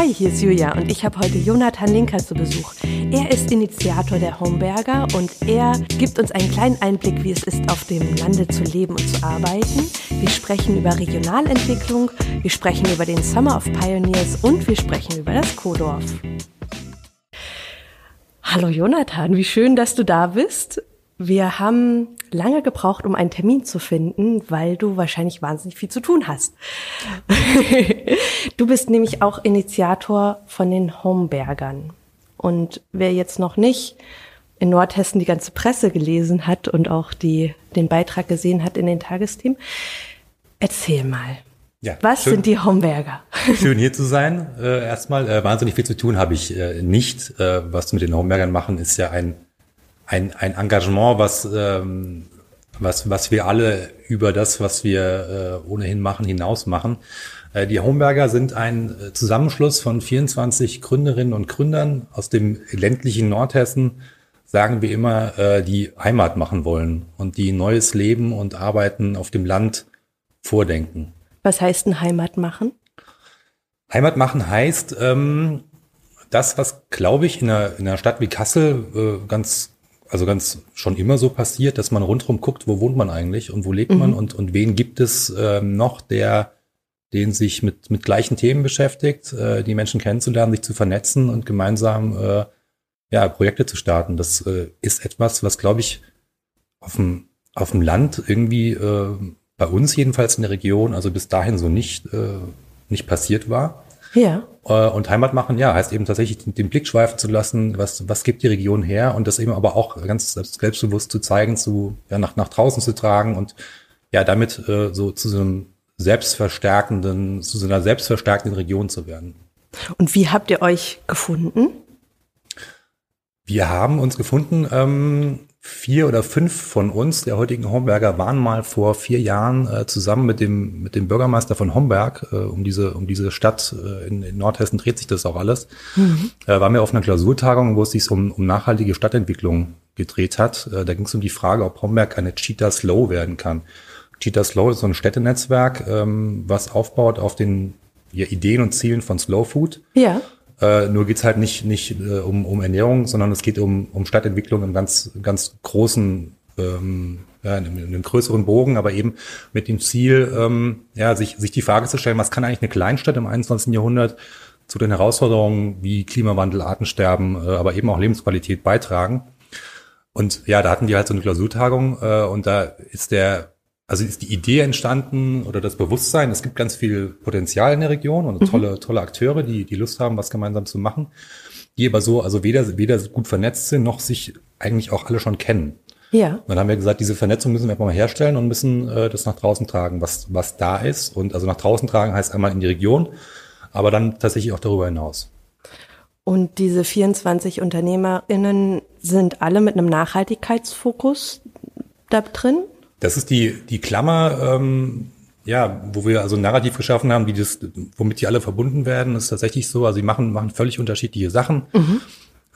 Hi, hier ist Julia und ich habe heute Jonathan Linker zu Besuch. Er ist Initiator der Homeberger und er gibt uns einen kleinen Einblick, wie es ist, auf dem Lande zu leben und zu arbeiten. Wir sprechen über Regionalentwicklung, wir sprechen über den Summer of Pioneers und wir sprechen über das Kodorf. Hallo Jonathan, wie schön, dass du da bist. Wir haben lange gebraucht, um einen Termin zu finden, weil du wahrscheinlich wahnsinnig viel zu tun hast. du bist nämlich auch Initiator von den Homebergern. Und wer jetzt noch nicht in Nordhessen die ganze Presse gelesen hat und auch die, den Beitrag gesehen hat in den Tagesthemen, erzähl mal. Ja, Was schön, sind die Homberger? Schön hier zu sein. Äh, erstmal äh, wahnsinnig viel zu tun habe ich äh, nicht. Äh, was wir mit den Hombergern machen, ist ja ein ein, ein Engagement, was, ähm, was, was wir alle über das, was wir äh, ohnehin machen, hinaus machen. Äh, die Homberger sind ein äh, Zusammenschluss von 24 Gründerinnen und Gründern aus dem ländlichen Nordhessen, sagen wir immer, äh, die Heimat machen wollen und die neues Leben und Arbeiten auf dem Land vordenken. Was heißt ein Heimat machen? Heimat machen heißt, ähm, das, was, glaube ich, in einer, in einer Stadt wie Kassel äh, ganz also ganz schon immer so passiert, dass man rundherum guckt, wo wohnt man eigentlich und wo lebt mhm. man und, und wen gibt es ähm, noch, der den sich mit, mit gleichen Themen beschäftigt, äh, die Menschen kennenzulernen, sich zu vernetzen und gemeinsam äh, ja, Projekte zu starten. Das äh, ist etwas, was, glaube ich, auf dem, auf dem Land irgendwie äh, bei uns jedenfalls in der Region, also bis dahin so nicht, äh, nicht passiert war. Ja. Äh, und Heimat machen, ja, heißt eben tatsächlich den Blick schweifen zu lassen, was, was gibt die Region her und das eben aber auch ganz selbstbewusst zu zeigen, zu, ja, nach, nach draußen zu tragen und ja, damit äh, so zu so einem selbstverstärkenden, zu so einer selbstverstärkenden Region zu werden. Und wie habt ihr euch gefunden? Wir haben uns gefunden ähm, vier oder fünf von uns, der heutigen Homberger, waren mal vor vier Jahren äh, zusammen mit dem, mit dem Bürgermeister von Homberg, äh, um diese, um diese Stadt äh, in, in Nordhessen dreht sich das auch alles, mhm. äh, waren wir auf einer Klausurtagung, wo es sich um, um nachhaltige Stadtentwicklung gedreht hat. Äh, da ging es um die Frage, ob Homberg eine Cheetah Slow werden kann. Cheetah Slow ist so ein Städtenetzwerk, ähm, was aufbaut auf den ja, Ideen und Zielen von Slow Food. Ja. Äh, nur geht's halt nicht, nicht äh, um, um Ernährung, sondern es geht um, um Stadtentwicklung im ganz, ganz großen, ähm, ja, in, in einem größeren Bogen, aber eben mit dem Ziel, ähm, ja, sich, sich die Frage zu stellen, was kann eigentlich eine Kleinstadt im 21. Jahrhundert zu den Herausforderungen wie Klimawandel, Artensterben, äh, aber eben auch Lebensqualität beitragen. Und ja, da hatten die halt so eine Klausurtagung äh, und da ist der also ist die Idee entstanden oder das Bewusstsein, es gibt ganz viel Potenzial in der Region und mhm. tolle, tolle Akteure, die, die Lust haben, was gemeinsam zu machen, die aber so, also weder, weder gut vernetzt sind, noch sich eigentlich auch alle schon kennen. Ja. Und dann haben wir gesagt, diese Vernetzung müssen wir einfach mal herstellen und müssen äh, das nach draußen tragen, was, was da ist. Und also nach draußen tragen heißt einmal in die Region, aber dann tatsächlich auch darüber hinaus. Und diese 24 UnternehmerInnen sind alle mit einem Nachhaltigkeitsfokus da drin? Das ist die, die Klammer, ähm, ja, wo wir also ein Narrativ geschaffen haben, die das, womit die alle verbunden werden, ist tatsächlich so. Also sie machen, machen völlig unterschiedliche Sachen. Mhm.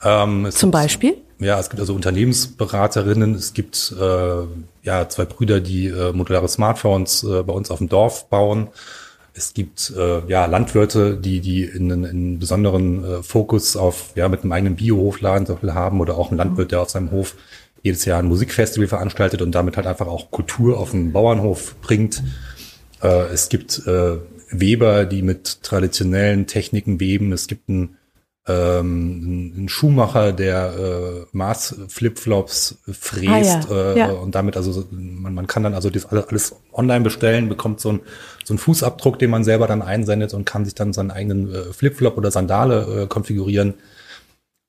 Ähm, Zum gibt, Beispiel? Ja, es gibt also Unternehmensberaterinnen, es gibt äh, ja zwei Brüder, die äh, modulare Smartphones äh, bei uns auf dem Dorf bauen. Es gibt äh, ja Landwirte, die die in, in, besonderen äh, Fokus auf ja mit einem eigenen Biohofladen haben oder auch ein Landwirt, der auf seinem Hof jedes Jahr ein Musikfestival veranstaltet und damit halt einfach auch Kultur auf den Bauernhof bringt. Äh, es gibt äh, Weber, die mit traditionellen Techniken weben. Es gibt einen, ähm, einen Schuhmacher, der äh, Maß-Flipflops fräst ah, ja. Äh, ja. und damit also man, man kann dann also das alles, online bestellen, bekommt so, ein, so einen Fußabdruck, den man selber dann einsendet und kann sich dann seinen eigenen äh, Flipflop oder Sandale äh, konfigurieren.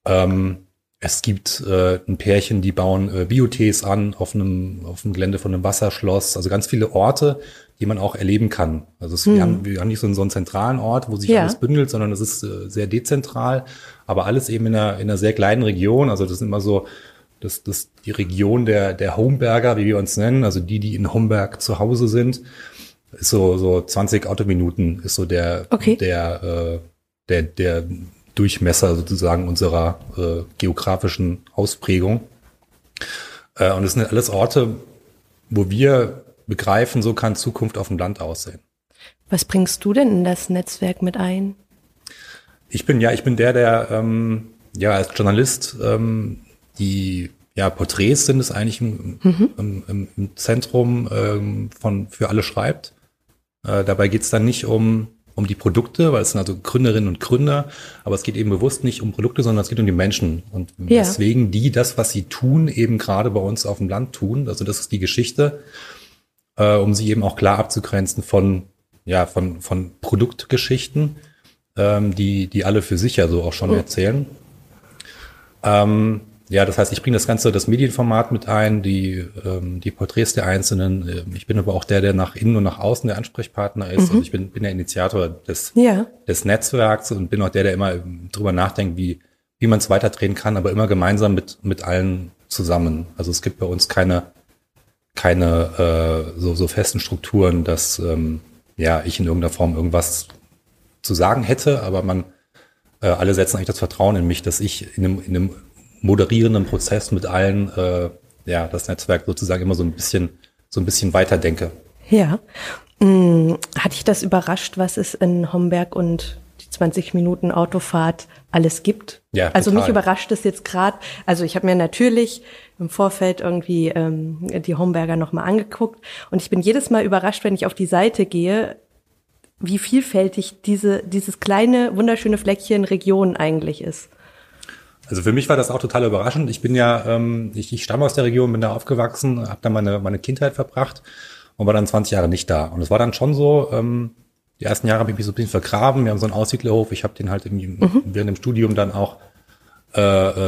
Ähm, es gibt äh, ein Pärchen, die bauen äh, Biotees an auf einem, auf einem Gelände von einem Wasserschloss. Also ganz viele Orte, die man auch erleben kann. Also es, hm. wir, haben, wir haben nicht so einen, so einen zentralen Ort, wo sich ja. alles bündelt, sondern es ist äh, sehr dezentral, aber alles eben in einer, in einer sehr kleinen Region. Also das ist immer so, das, das die Region der, der Homeberger, wie wir uns nennen, also die, die in Homberg zu Hause sind, ist so, so 20 Autominuten ist so der, okay. der, äh, der, der Durchmesser sozusagen unserer äh, geografischen Ausprägung. Äh, und es sind alles Orte, wo wir begreifen, so kann Zukunft auf dem Land aussehen. Was bringst du denn in das Netzwerk mit ein? Ich bin ja, ich bin der, der ähm, ja als Journalist ähm, die ja Porträts sind es eigentlich im, mhm. im, im, im Zentrum ähm, von für alle schreibt. Äh, dabei geht es dann nicht um um die Produkte, weil es sind also Gründerinnen und Gründer, aber es geht eben bewusst nicht um Produkte, sondern es geht um die Menschen und ja. deswegen die das, was sie tun, eben gerade bei uns auf dem Land tun. Also das ist die Geschichte, äh, um sie eben auch klar abzugrenzen von ja von von Produktgeschichten, ähm, die die alle für sich ja so auch schon oh. erzählen. Ähm, ja, das heißt, ich bringe das Ganze, das Medienformat mit ein, die, ähm, die Porträts der Einzelnen. Ähm, ich bin aber auch der, der nach innen und nach außen der Ansprechpartner ist. Mhm. Also ich bin, bin der Initiator des, ja. des Netzwerks und bin auch der, der immer drüber nachdenkt, wie, wie man es weiterdrehen kann, aber immer gemeinsam mit, mit allen zusammen. Also es gibt bei uns keine, keine äh, so, so festen Strukturen, dass ähm, ja ich in irgendeiner Form irgendwas zu sagen hätte, aber man äh, alle setzen eigentlich das Vertrauen in mich, dass ich in einem, in einem moderierenden Prozess mit allen, äh, ja, das Netzwerk sozusagen immer so ein bisschen, so ein bisschen weiterdenke. Ja. Hm, hat dich das überrascht, was es in Homberg und die 20 Minuten Autofahrt alles gibt? Ja, also total. mich überrascht es jetzt gerade. Also ich habe mir natürlich im Vorfeld irgendwie ähm, die Homberger nochmal angeguckt und ich bin jedes Mal überrascht, wenn ich auf die Seite gehe, wie vielfältig diese, dieses kleine, wunderschöne Fleckchen Region eigentlich ist. Also für mich war das auch total überraschend. Ich bin ja, ähm, ich, ich stamme aus der Region, bin da aufgewachsen, habe da meine, meine Kindheit verbracht und war dann 20 Jahre nicht da. Und es war dann schon so, ähm, die ersten Jahre habe ich mich so ein bisschen vergraben. Wir haben so einen Aussiedlerhof. Ich habe den halt irgendwie mhm. während dem Studium dann auch äh,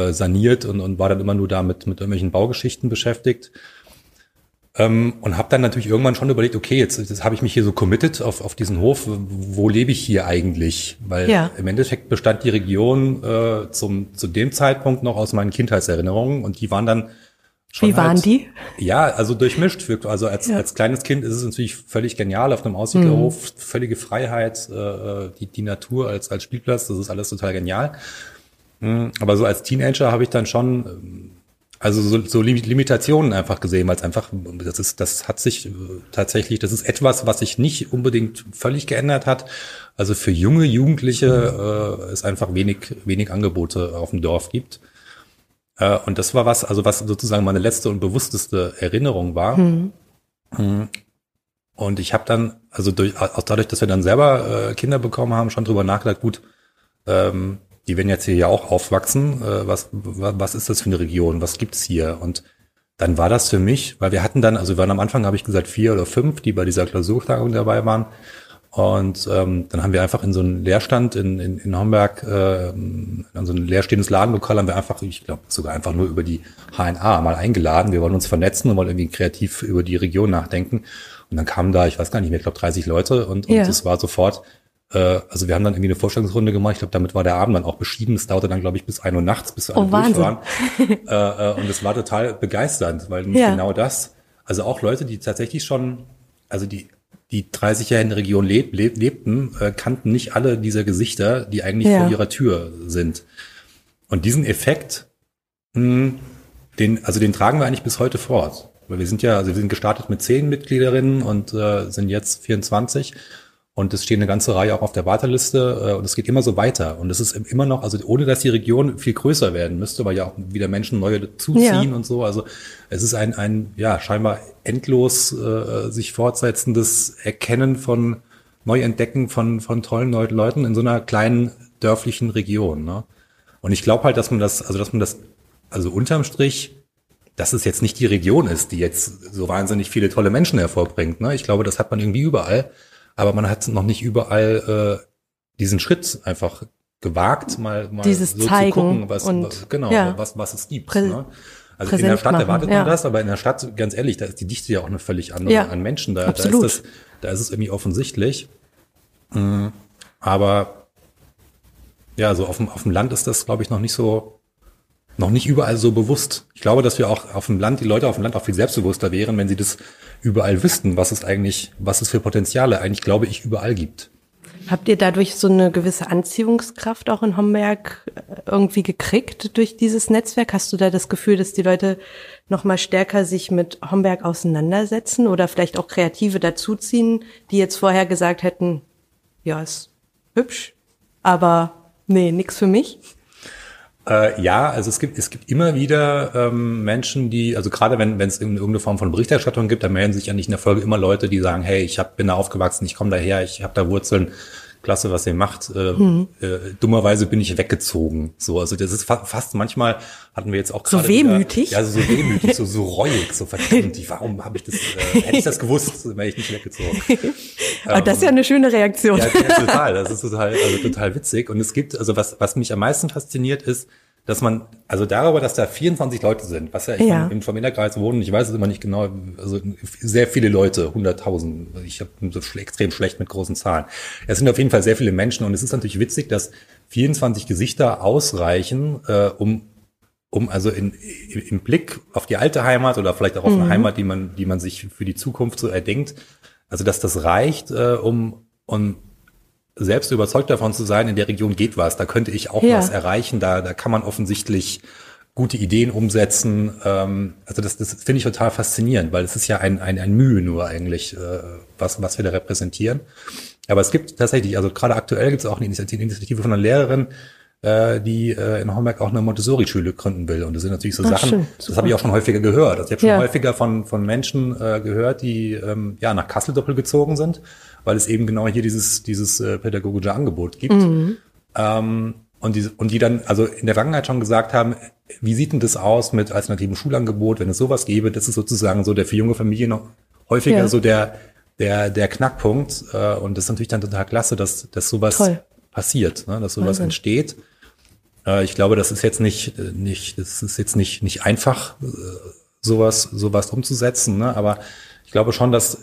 äh, saniert und, und war dann immer nur da mit, mit irgendwelchen Baugeschichten beschäftigt. Ähm, und habe dann natürlich irgendwann schon überlegt, okay, jetzt, jetzt habe ich mich hier so committed auf, auf diesen Hof, wo lebe ich hier eigentlich? Weil ja. im Endeffekt bestand die Region äh, zum, zu dem Zeitpunkt noch aus meinen Kindheitserinnerungen und die waren dann schon Wie waren halt, die? Ja, also durchmischt. Also als, ja. als kleines Kind ist es natürlich völlig genial auf einem Aussiedlerhof, mhm. völlige Freiheit, äh, die, die Natur als, als Spielplatz, das ist alles total genial. Mhm, aber so als Teenager habe ich dann schon also so, so Limitationen einfach gesehen, weil es einfach, das ist, das hat sich äh, tatsächlich, das ist etwas, was sich nicht unbedingt völlig geändert hat. Also für junge Jugendliche äh, es einfach wenig, wenig Angebote auf dem Dorf gibt. Äh, und das war was, also was sozusagen meine letzte und bewussteste Erinnerung war. Mhm. Und ich habe dann, also durch, auch dadurch, dass wir dann selber äh, Kinder bekommen haben, schon drüber nachgedacht, gut, ähm, die werden jetzt hier ja auch aufwachsen. Äh, was, was ist das für eine Region? Was gibt's hier? Und dann war das für mich, weil wir hatten dann, also wir waren am Anfang, habe ich gesagt, vier oder fünf, die bei dieser Klausurtagung dabei waren. Und ähm, dann haben wir einfach in so einen Leerstand in, in, in Homberg, äh, in so ein leerstehendes Ladenlokal, haben wir einfach, ich glaube sogar einfach nur über die HNA mal eingeladen. Wir wollen uns vernetzen und wollen irgendwie kreativ über die Region nachdenken. Und dann kamen da, ich weiß gar nicht mehr, ich glaube 30 Leute und, und es war sofort, also wir haben dann irgendwie eine Vorstellungsrunde gemacht. Ich glaube, damit war der Abend dann auch beschieden. Es dauerte dann, glaube ich, bis ein Uhr nachts, bis wir alle oh, durch waren. äh, äh, und es war total begeisternd, weil ja. genau das, also auch Leute, die tatsächlich schon, also die die 30 Jahre in der Region leb, leb, lebten, äh, kannten nicht alle dieser Gesichter, die eigentlich ja. vor ihrer Tür sind. Und diesen Effekt, mh, hm, den, also den tragen wir eigentlich bis heute fort. Weil wir sind ja, also wir sind gestartet mit zehn Mitgliederinnen und äh, sind jetzt 24 und es steht eine ganze Reihe auch auf der Warteliste äh, und es geht immer so weiter. Und es ist immer noch, also ohne dass die Region viel größer werden müsste, weil ja auch wieder Menschen neue zuziehen ja. und so. Also es ist ein, ein ja, scheinbar endlos äh, sich fortsetzendes Erkennen von Neuentdecken von, von tollen neuen Leuten in so einer kleinen dörflichen Region. Ne? Und ich glaube halt, dass man das, also dass man das, also unterm Strich, dass es jetzt nicht die Region ist, die jetzt so wahnsinnig viele tolle Menschen hervorbringt. Ne? Ich glaube, das hat man irgendwie überall aber man hat noch nicht überall äh, diesen Schritt einfach gewagt, mal, mal Dieses so Zeigen zu gucken, was, und, was genau, ja. was, was es gibt. Prä ne? Also in der Stadt machen, erwartet man ja. das, aber in der Stadt, ganz ehrlich, da ist die Dichte ja auch eine völlig andere ja, an Menschen. Da, da ist das, da ist es irgendwie offensichtlich. Mhm. Aber ja, so auf dem, auf dem Land ist das, glaube ich, noch nicht so, noch nicht überall so bewusst. Ich glaube, dass wir auch auf dem Land, die Leute auf dem Land auch viel selbstbewusster wären, wenn sie das überall wüssten, was es eigentlich, was es für Potenziale eigentlich, glaube ich, überall gibt. Habt ihr dadurch so eine gewisse Anziehungskraft auch in Homberg äh, irgendwie gekriegt durch dieses Netzwerk? Hast du da das Gefühl, dass die Leute noch mal stärker sich mit Homberg auseinandersetzen oder vielleicht auch Kreative dazuziehen, die jetzt vorher gesagt hätten, ja, ist hübsch, aber Nee, nix für mich. Äh, ja, also es gibt, es gibt immer wieder ähm, Menschen, die, also gerade wenn es irgendeine Form von Berichterstattung gibt, dann melden sich ja nicht in der Folge immer Leute, die sagen, hey, ich hab, bin da aufgewachsen, ich komme daher, ich habe da Wurzeln, klasse, was ihr macht. Äh, mhm. äh, dummerweise bin ich weggezogen. So, also das ist fa fast manchmal hatten wir jetzt auch gerade so wehmütig. Wieder, ja, so, so wehmütig, so so reuig, so verdammt. Warum habe ich das? Äh, hätte ich das gewusst, wäre ich nicht weggezogen. Aber das ist ja eine schöne Reaktion. Ja, total. Das ist total, also total witzig. Und es gibt, also was was mich am meisten fasziniert ist, dass man, also darüber, dass da 24 Leute sind, was ja, ich ja. im Familienkreis wohnen, ich weiß es immer nicht genau, also sehr viele Leute, 100.000, ich habe so extrem schlecht mit großen Zahlen. Es sind auf jeden Fall sehr viele Menschen und es ist natürlich witzig, dass 24 Gesichter ausreichen, äh, um um also in, im Blick auf die alte Heimat oder vielleicht auch auf mhm. eine Heimat, die man, die man sich für die Zukunft so erdenkt, also dass das reicht, äh, um, um selbst überzeugt davon zu sein, in der Region geht was, da könnte ich auch ja. was erreichen, da, da kann man offensichtlich gute Ideen umsetzen. Ähm, also das, das finde ich total faszinierend, weil es ist ja ein, ein, ein Mühe nur eigentlich, äh, was, was wir da repräsentieren. Aber es gibt tatsächlich, also gerade aktuell gibt es auch eine Initiative von einer Lehrerin, äh, die äh, in Homberg auch eine Montessori-Schule gründen will. Und das sind natürlich so Ach, Sachen, schön, das habe ich auch schon häufiger gehört. Also ich habe schon ja. häufiger von, von Menschen äh, gehört, die ähm, ja nach Kassel doppelt gezogen sind weil es eben genau hier dieses, dieses äh, pädagogische Angebot gibt. Mhm. Ähm, und, die, und die dann also in der Vergangenheit schon gesagt haben, wie sieht denn das aus mit alternativen Schulangebot, wenn es sowas gäbe? Das ist sozusagen so der für junge Familien noch häufiger ja. so der, der, der Knackpunkt. Äh, und das ist natürlich dann total klasse, dass, dass sowas Toll. passiert, ne? dass sowas Wahnsinn. entsteht. Äh, ich glaube, das ist jetzt nicht, äh, nicht, das ist jetzt nicht, nicht einfach, äh, sowas, sowas umzusetzen, ne? aber ich glaube schon, dass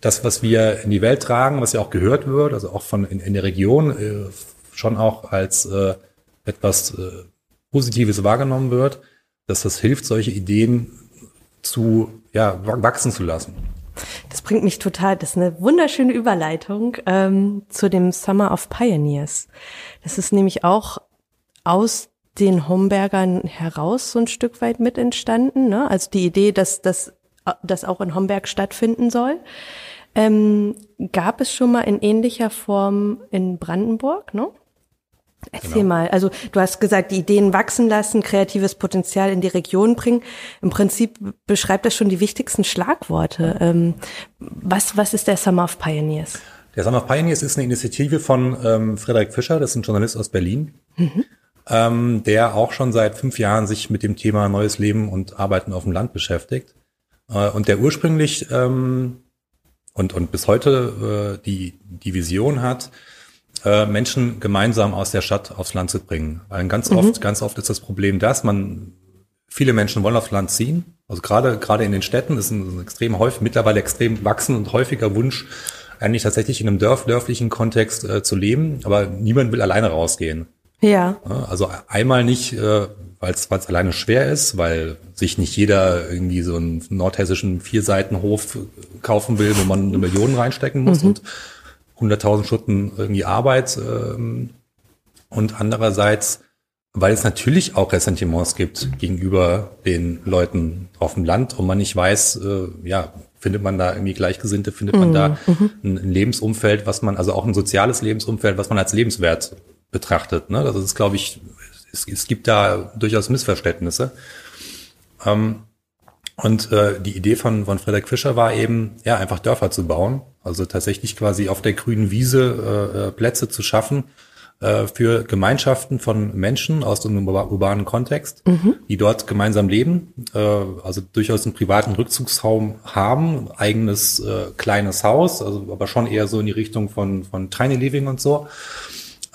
das, was wir in die Welt tragen, was ja auch gehört wird, also auch von in, in der Region schon auch als äh, etwas äh, Positives wahrgenommen wird, dass das hilft, solche Ideen zu ja, wachsen zu lassen. Das bringt mich total, das ist eine wunderschöne Überleitung ähm, zu dem Summer of Pioneers. Das ist nämlich auch aus den Hombergern heraus so ein Stück weit mit entstanden. Ne? Also die Idee, dass das das auch in Homberg stattfinden soll. Ähm, gab es schon mal in ähnlicher Form in Brandenburg, ne? Erzähl genau. mal. Also du hast gesagt, die Ideen wachsen lassen, kreatives Potenzial in die Region bringen. Im Prinzip beschreibt das schon die wichtigsten Schlagworte. Ähm, was, was ist der Summer of Pioneers? Der Summer of Pioneers ist eine Initiative von ähm, Frederik Fischer, das ist ein Journalist aus Berlin, mhm. Ähm, der auch schon seit fünf Jahren sich mit dem Thema neues Leben und Arbeiten auf dem Land beschäftigt. Äh, und der ursprünglich ähm, und, und bis heute äh, die, die Vision hat, äh, Menschen gemeinsam aus der Stadt aufs Land zu bringen. Weil ganz mhm. oft, ganz oft ist das Problem das, man, viele Menschen wollen aufs Land ziehen. Also gerade, gerade in den Städten ist ein, ein extrem häufig, mittlerweile extrem wachsen und häufiger Wunsch, eigentlich tatsächlich in einem dörf, dörflichen Kontext äh, zu leben, aber niemand will alleine rausgehen. Ja. Also einmal nicht, äh, weil es alleine schwer ist, weil sich nicht jeder irgendwie so einen nordhessischen Vierseitenhof kaufen will, wo man eine Million reinstecken muss mhm. und 100.000 Stunden irgendwie Arbeit. Ähm, und andererseits, weil es natürlich auch Ressentiments gibt gegenüber den Leuten auf dem Land und man nicht weiß, äh, ja, findet man da irgendwie Gleichgesinnte, findet man da mhm. ein, ein Lebensumfeld, was man, also auch ein soziales Lebensumfeld, was man als lebenswert betrachtet. Ne? Das ist, glaube ich, es, es gibt da durchaus Missverständnisse. Ähm, und äh, die Idee von, von Frederik Fischer war eben, ja, einfach Dörfer zu bauen. Also tatsächlich quasi auf der grünen Wiese äh, äh Plätze zu schaffen äh, für Gemeinschaften von Menschen aus einem urbanen Kontext, mhm. die dort gemeinsam leben, äh, also durchaus einen privaten Rückzugsraum haben, eigenes äh, kleines Haus, also aber schon eher so in die Richtung von, von Tiny Living und so.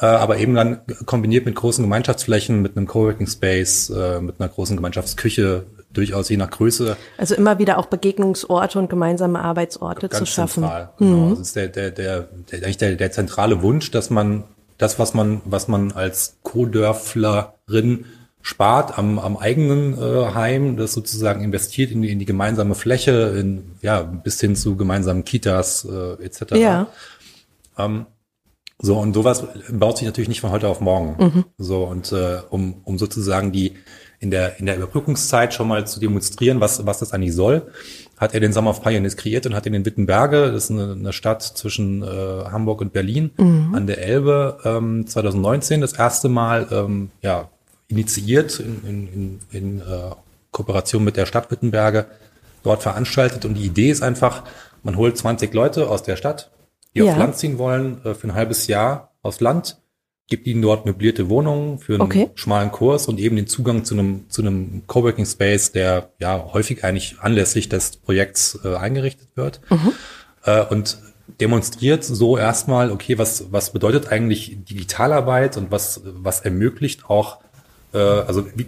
Äh, aber eben dann kombiniert mit großen Gemeinschaftsflächen, mit einem Coworking Space, äh, mit einer großen Gemeinschaftsküche, durchaus je nach Größe. Also immer wieder auch Begegnungsorte und gemeinsame Arbeitsorte Ganz zu schaffen. Zentral, genau. Mhm. Das ist der, der, der, der, eigentlich der, der zentrale Wunsch, dass man das, was man, was man als Co-Dörflerin spart am, am eigenen äh, Heim, das sozusagen investiert in die, in die gemeinsame Fläche, in, ja, bis hin zu gemeinsamen Kitas äh, etc. Ja. Ähm, so, und sowas baut sich natürlich nicht von heute auf morgen. Mhm. So, und äh, um, um sozusagen die in der, in der Überbrückungszeit schon mal zu demonstrieren, was, was das eigentlich soll, hat er den Summer of Pioneers kreiert und hat ihn in Wittenberge, das ist eine, eine Stadt zwischen äh, Hamburg und Berlin, mhm. an der Elbe, ähm, 2019 das erste Mal ähm, ja, initiiert in, in, in, in äh, Kooperation mit der Stadt Wittenberge dort veranstaltet. Und die Idee ist einfach, man holt 20 Leute aus der Stadt, die ja. aufs Land ziehen wollen, äh, für ein halbes Jahr aufs Land, gibt ihnen dort möblierte Wohnungen für einen okay. schmalen Kurs und eben den Zugang zu einem, zu einem Coworking Space, der ja häufig eigentlich anlässlich des Projekts äh, eingerichtet wird. Mhm. Äh, und demonstriert so erstmal, okay, was, was bedeutet eigentlich Digitalarbeit und was, was ermöglicht auch, äh, also wie,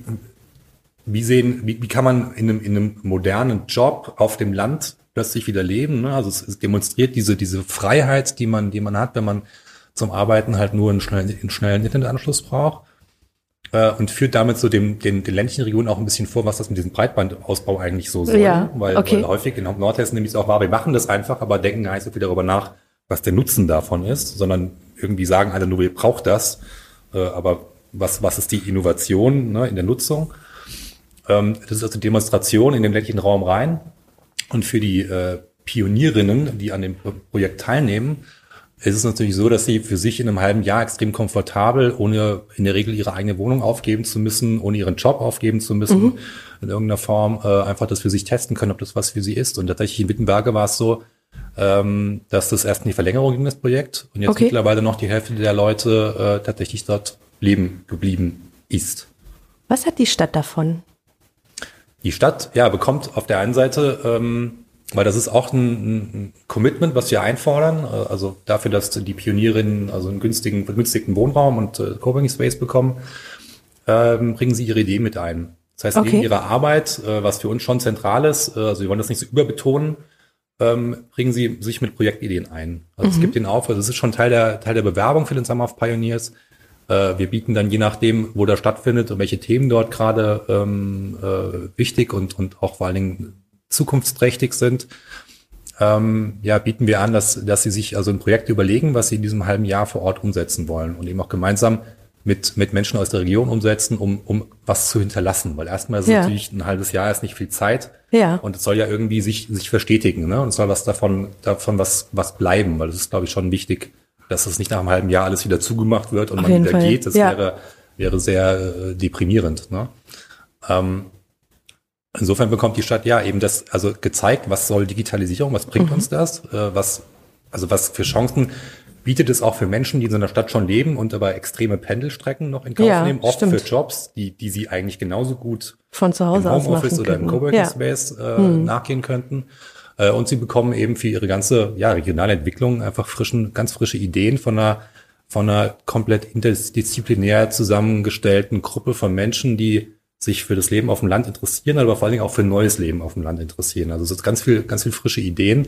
wie sehen, wie, wie kann man in einem, in einem modernen Job auf dem Land plötzlich wieder leben? Ne? Also es, es demonstriert diese, diese Freiheit, die man, die man hat, wenn man zum Arbeiten halt nur einen schnellen, einen schnellen Internetanschluss braucht äh, und führt damit so dem, den, den ländlichen Regionen auch ein bisschen vor, was das mit diesem Breitbandausbau eigentlich so soll. Ja, weil, okay. weil häufig in Nordhessen nämlich auch war, wir machen das einfach, aber denken gar nicht so viel darüber nach, was der Nutzen davon ist, sondern irgendwie sagen alle nur, wir brauchen das, äh, aber was, was ist die Innovation ne, in der Nutzung? Ähm, das ist also Demonstration in den ländlichen Raum rein und für die äh, Pionierinnen, die an dem Projekt teilnehmen, es ist natürlich so, dass sie für sich in einem halben Jahr extrem komfortabel, ohne in der Regel ihre eigene Wohnung aufgeben zu müssen, ohne ihren Job aufgeben zu müssen, mhm. in irgendeiner Form äh, einfach das für sich testen können, ob das was für sie ist. Und tatsächlich in Wittenberge war es so, ähm, dass das erst in die Verlängerung ging, das Projekt, und jetzt okay. mittlerweile noch die Hälfte der Leute äh, tatsächlich dort leben geblieben ist. Was hat die Stadt davon? Die Stadt, ja, bekommt auf der einen Seite ähm, weil das ist auch ein, ein Commitment, was wir einfordern. Äh, also dafür, dass die Pionierinnen also einen günstigen, begünstigten Wohnraum und äh, Coworking Space bekommen, ähm, bringen sie ihre Ideen mit ein. Das heißt, okay. neben ihrer Arbeit, äh, was für uns schon zentral ist, äh, also wir wollen das nicht so überbetonen, ähm, bringen sie sich mit Projektideen ein. Also mhm. es gibt den Aufwand, also es ist schon Teil der, Teil der Bewerbung für den Summer of Pioneers. Äh, wir bieten dann je nachdem, wo der stattfindet und welche Themen dort gerade ähm, äh, wichtig und, und auch vor allen Dingen zukunftsträchtig sind, ähm, ja, bieten wir an, dass, dass sie sich also ein Projekt überlegen, was sie in diesem halben Jahr vor Ort umsetzen wollen und eben auch gemeinsam mit, mit Menschen aus der Region umsetzen, um, um was zu hinterlassen. Weil erstmal ist ja. natürlich ein halbes Jahr ist nicht viel Zeit. Ja. Und es soll ja irgendwie sich, sich verstetigen, ne? Und es soll was davon, davon was, was bleiben, weil das ist, glaube ich, schon wichtig, dass es nicht nach einem halben Jahr alles wieder zugemacht wird und Auf man wieder Fall. geht. Das ja. wäre, wäre sehr äh, deprimierend, ne? Ähm, Insofern bekommt die Stadt ja eben das, also gezeigt, was soll Digitalisierung, was bringt mhm. uns das, äh, was, also was für Chancen bietet es auch für Menschen, die in so einer Stadt schon leben und aber extreme Pendelstrecken noch in Kauf ja, nehmen, oft stimmt. für Jobs, die, die sie eigentlich genauso gut von zu Hause im Homeoffice oder im Coworking ja. Space äh, mhm. nachgehen könnten. Äh, und sie bekommen eben für ihre ganze ja, regionale Entwicklung einfach frischen, ganz frische Ideen von einer von einer komplett interdisziplinär zusammengestellten Gruppe von Menschen, die sich für das Leben auf dem Land interessieren, aber vor allen Dingen auch für neues Leben auf dem Land interessieren. Also es ist ganz viel, ganz viel frische Ideen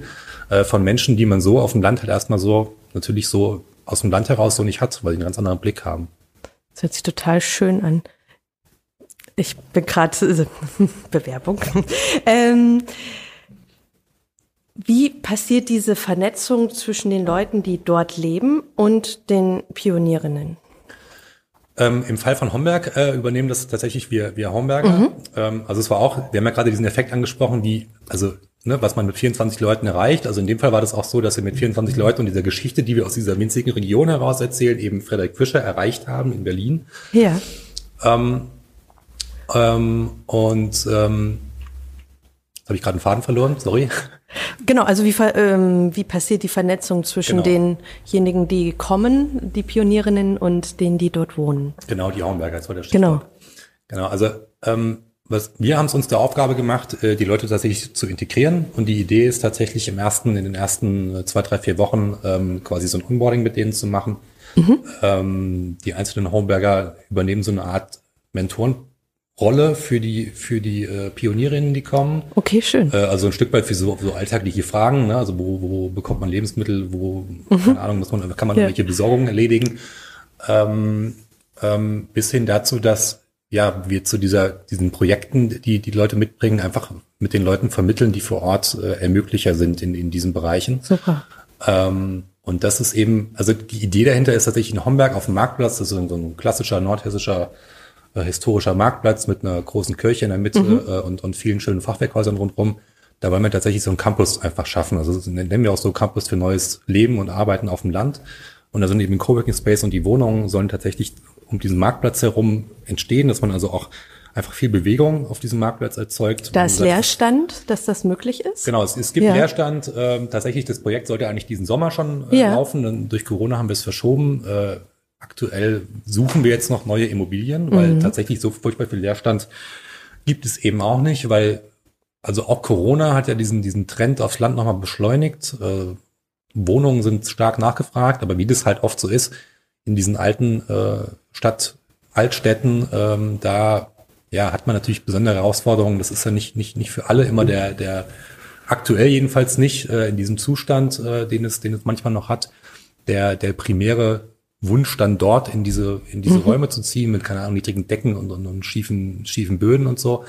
äh, von Menschen, die man so auf dem Land halt erstmal so, natürlich so aus dem Land heraus so nicht hat, weil sie einen ganz anderen Blick haben. Das hört sich total schön an. Ich bin gerade äh, Bewerbung. ähm, wie passiert diese Vernetzung zwischen den Leuten, die dort leben und den Pionierinnen? Ähm, Im Fall von Homberg äh, übernehmen das tatsächlich wir, wir Homberger. Mhm. Ähm, also es war auch, wir haben ja gerade diesen Effekt angesprochen, wie, also ne, was man mit 24 Leuten erreicht. Also in dem Fall war das auch so, dass wir mit 24 Leuten und dieser Geschichte, die wir aus dieser winzigen Region heraus erzählen, eben Frederik Fischer erreicht haben in Berlin. Ja. Ähm, ähm, und ähm, habe ich gerade einen Faden verloren, sorry. Genau, also wie, ähm, wie passiert die Vernetzung zwischen genau. denjenigen, die kommen, die Pionierinnen, und denen, die dort wohnen? Genau, die Haumberger, das war der Stichwort. Genau. Genau, also ähm, was, wir haben es uns der Aufgabe gemacht, äh, die Leute tatsächlich zu integrieren. Und die Idee ist tatsächlich im ersten, in den ersten äh, zwei, drei, vier Wochen ähm, quasi so ein Onboarding mit denen zu machen. Mhm. Ähm, die einzelnen Homeberger übernehmen so eine Art Mentoren Rolle für die für die äh, Pionierinnen, die kommen. Okay, schön. Äh, also ein Stück weit für so, so alltägliche Fragen, ne? also wo, wo bekommt man Lebensmittel, wo mhm. keine Ahnung, muss man, kann man ja. irgendwelche Besorgungen erledigen, ähm, ähm, bis hin dazu, dass ja wir zu dieser diesen Projekten, die die Leute mitbringen, einfach mit den Leuten vermitteln, die vor Ort äh, Ermöglicher sind in in diesen Bereichen. Super. Ähm, und das ist eben, also die Idee dahinter ist tatsächlich in Homberg auf dem Marktplatz, das ist so ein klassischer nordhessischer äh, historischer Marktplatz mit einer großen Kirche in der Mitte mhm. äh, und, und vielen schönen Fachwerkhäusern rundherum. Da wollen wir tatsächlich so einen Campus einfach schaffen. Also das nennen wir auch so Campus für neues Leben und Arbeiten auf dem Land. Und da sind eben Coworking Space und die Wohnungen sollen tatsächlich um diesen Marktplatz herum entstehen, dass man also auch einfach viel Bewegung auf diesem Marktplatz erzeugt. Da ist Leerstand, dass das möglich ist? Genau, es, es gibt ja. Leerstand. Ähm, tatsächlich, das Projekt sollte eigentlich diesen Sommer schon äh, ja. laufen. Dann durch Corona haben wir es verschoben. Äh, aktuell suchen wir jetzt noch neue Immobilien, weil mhm. tatsächlich so furchtbar viel Leerstand gibt es eben auch nicht, weil also auch Corona hat ja diesen, diesen Trend aufs Land nochmal beschleunigt. Äh, Wohnungen sind stark nachgefragt, aber wie das halt oft so ist, in diesen alten äh, Stadt, Altstädten, ähm, da ja, hat man natürlich besondere Herausforderungen. Das ist ja nicht, nicht, nicht für alle immer der, der aktuell jedenfalls nicht äh, in diesem Zustand, äh, den es, den es manchmal noch hat, der, der primäre Wunsch dann dort in diese, in diese mhm. Räume zu ziehen mit, keine Ahnung, niedrigen Decken und, und, und schiefen, schiefen Böden und so.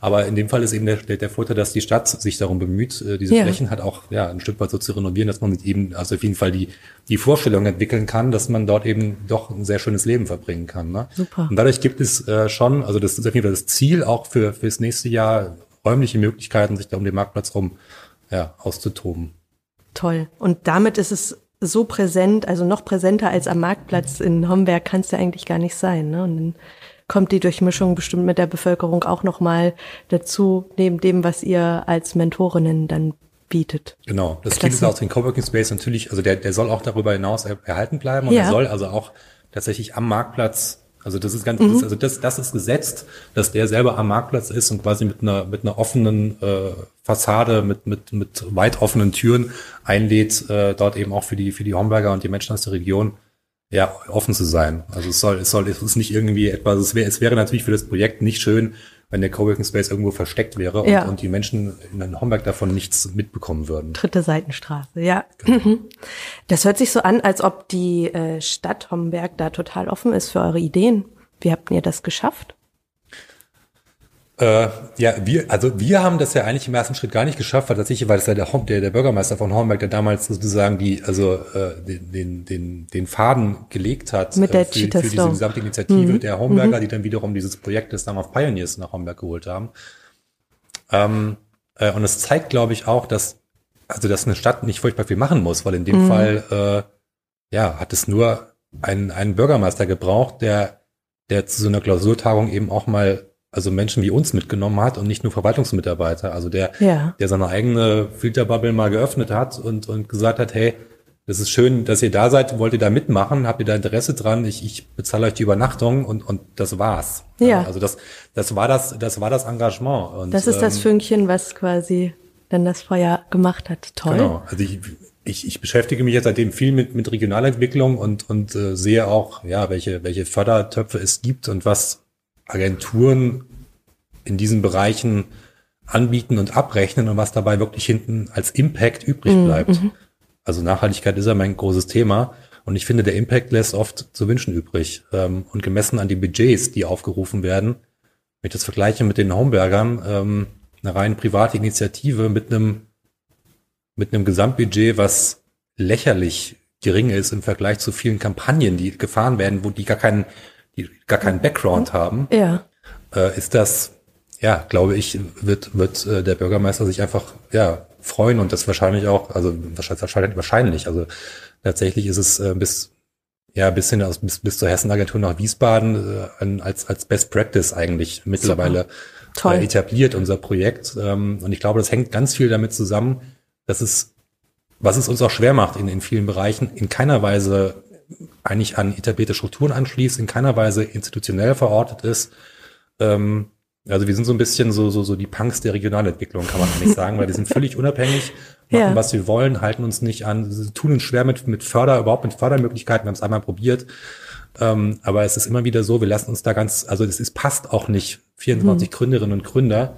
Aber in dem Fall ist eben der, der, der Vorteil, dass die Stadt sich darum bemüht, äh, diese ja. Flächen halt auch ja, ein Stück weit so zu renovieren, dass man eben, also auf jeden Fall die, die Vorstellung entwickeln kann, dass man dort eben doch ein sehr schönes Leben verbringen kann. Ne? Super. Und dadurch gibt es äh, schon, also das ist auf jeden Fall das Ziel auch für fürs nächste Jahr, räumliche Möglichkeiten, sich da um den Marktplatz rum ja, auszutoben. Toll. Und damit ist es so präsent, also noch präsenter als am Marktplatz in Homberg kann es ja eigentlich gar nicht sein. Ne? Und dann kommt die Durchmischung bestimmt mit der Bevölkerung auch nochmal dazu, neben dem, was ihr als Mentorinnen dann bietet. Genau. Das Ziel ist auch den Coworking Space natürlich, also der, der soll auch darüber hinaus erhalten bleiben und ja. er soll also auch tatsächlich am Marktplatz also das ist ganz, mhm. das, also das, das ist gesetzt, dass der selber am Marktplatz ist und quasi mit einer mit einer offenen äh, Fassade, mit mit mit weit offenen Türen einlädt, äh, dort eben auch für die für die Homberger und die Menschen aus der Region ja, offen zu sein. Also es soll, es soll, es ist nicht irgendwie etwas, es wäre, es wäre natürlich für das Projekt nicht schön, wenn der Coworking Space irgendwo versteckt wäre ja. und, und, die Menschen in Homberg davon nichts mitbekommen würden. Dritte Seitenstraße, ja. Genau. Das hört sich so an, als ob die äh, Stadt Homberg da total offen ist für eure Ideen. Wie habt ihr das geschafft? Äh, ja, wir, also wir haben das ja eigentlich im ersten Schritt gar nicht geschafft, weil tatsächlich, weil es ja der, der, der Bürgermeister von Hornberg, der damals sozusagen die, also äh, den, den, den, den Faden gelegt hat Mit der äh, für, für diese gesamte Initiative mhm. der Hornberger, mhm. die dann wiederum dieses Projekt des Damm of Pioneers nach Hornberg geholt haben. Ähm, äh, und es zeigt, glaube ich, auch, dass also dass eine Stadt nicht furchtbar viel machen muss, weil in dem mhm. Fall äh, ja hat es nur einen, einen Bürgermeister gebraucht, der der zu so einer Klausurtagung eben auch mal also Menschen wie uns mitgenommen hat und nicht nur Verwaltungsmitarbeiter. Also der, ja. der seine eigene Filterbubble mal geöffnet hat und, und gesagt hat, hey, das ist schön, dass ihr da seid, wollt ihr da mitmachen, habt ihr da Interesse dran, ich, ich bezahle euch die Übernachtung und, und das war's. Ja. Also das, das war das, das war das Engagement. Und, das ist das ähm, Fünkchen, was quasi dann das Feuer gemacht hat. Toll. Genau. Also ich, ich, ich beschäftige mich jetzt seitdem viel mit, mit Regionalentwicklung und, und äh, sehe auch, ja, welche, welche Fördertöpfe es gibt und was Agenturen in diesen Bereichen anbieten und abrechnen und was dabei wirklich hinten als Impact übrig mhm, bleibt. Mhm. Also Nachhaltigkeit ist ja mein großes Thema. Und ich finde, der Impact lässt oft zu wünschen übrig. Ähm, und gemessen an die Budgets, die aufgerufen werden, wenn ich das vergleiche mit den Homebergern, ähm, eine rein private Initiative mit einem, mit einem Gesamtbudget, was lächerlich gering ist im Vergleich zu vielen Kampagnen, die gefahren werden, wo die gar keinen die gar keinen Background haben, ja. äh, ist das, ja, glaube ich, wird, wird äh, der Bürgermeister sich einfach ja, freuen und das wahrscheinlich auch, also wahrscheinlich, wahrscheinlich, also tatsächlich ist es äh, bis ja, bis hin aus, bis, bis zur Hessenagentur nach Wiesbaden äh, als, als Best Practice eigentlich mittlerweile äh, etabliert, unser Projekt. Ähm, und ich glaube, das hängt ganz viel damit zusammen, dass es, was es uns auch schwer macht in, in vielen Bereichen, in keiner Weise eigentlich an etablierte Strukturen anschließt, in keiner Weise institutionell verortet ist. Ähm, also wir sind so ein bisschen so, so, so die Punks der Regionalentwicklung, kann man eigentlich sagen, weil wir sind völlig unabhängig, machen, ja. was wir wollen, halten uns nicht an, tun uns schwer mit, mit Förder, überhaupt mit Fördermöglichkeiten, wir haben es einmal probiert. Ähm, aber es ist immer wieder so, wir lassen uns da ganz, also es ist, passt auch nicht, 24 mhm. Gründerinnen und Gründer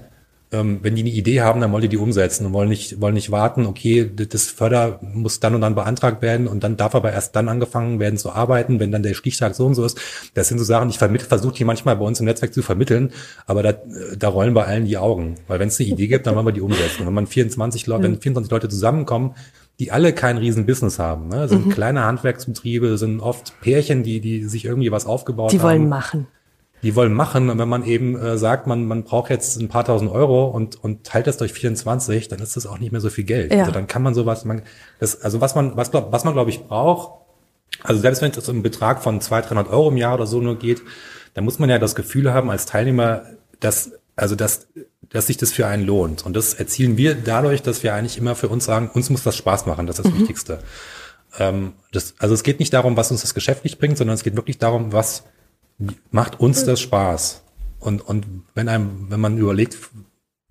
ähm, wenn die eine Idee haben, dann wollen die die umsetzen und wollen nicht, wollen nicht warten, okay, das Förder muss dann und dann beantragt werden und dann darf aber erst dann angefangen werden zu arbeiten, wenn dann der Stichtag so und so ist. Das sind so Sachen, ich versuche die manchmal bei uns im Netzwerk zu vermitteln, aber da, da rollen bei allen die Augen. Weil wenn es eine Idee gibt, dann wollen wir die umsetzen. Und wenn man 24 Leute, wenn 24 Leute zusammenkommen, die alle kein riesen Business haben. Ne? Sind mhm. kleine Handwerksbetriebe, sind oft Pärchen, die, die sich irgendwie was aufgebaut haben. Die wollen machen. Die wollen machen. Und wenn man eben äh, sagt, man, man braucht jetzt ein paar tausend Euro und, und teilt das durch 24, dann ist das auch nicht mehr so viel Geld. Ja. Also dann kann man sowas, man, das, also was man, was, was man glaube ich braucht, also selbst wenn es um einen Betrag von 200, 300 Euro im Jahr oder so nur geht, dann muss man ja das Gefühl haben als Teilnehmer, dass, also dass, dass sich das für einen lohnt. Und das erzielen wir dadurch, dass wir eigentlich immer für uns sagen, uns muss das Spaß machen, das ist das mhm. Wichtigste. Ähm, das, also es geht nicht darum, was uns das geschäftlich bringt, sondern es geht wirklich darum, was macht uns das Spaß. Und, und wenn einem, wenn man überlegt,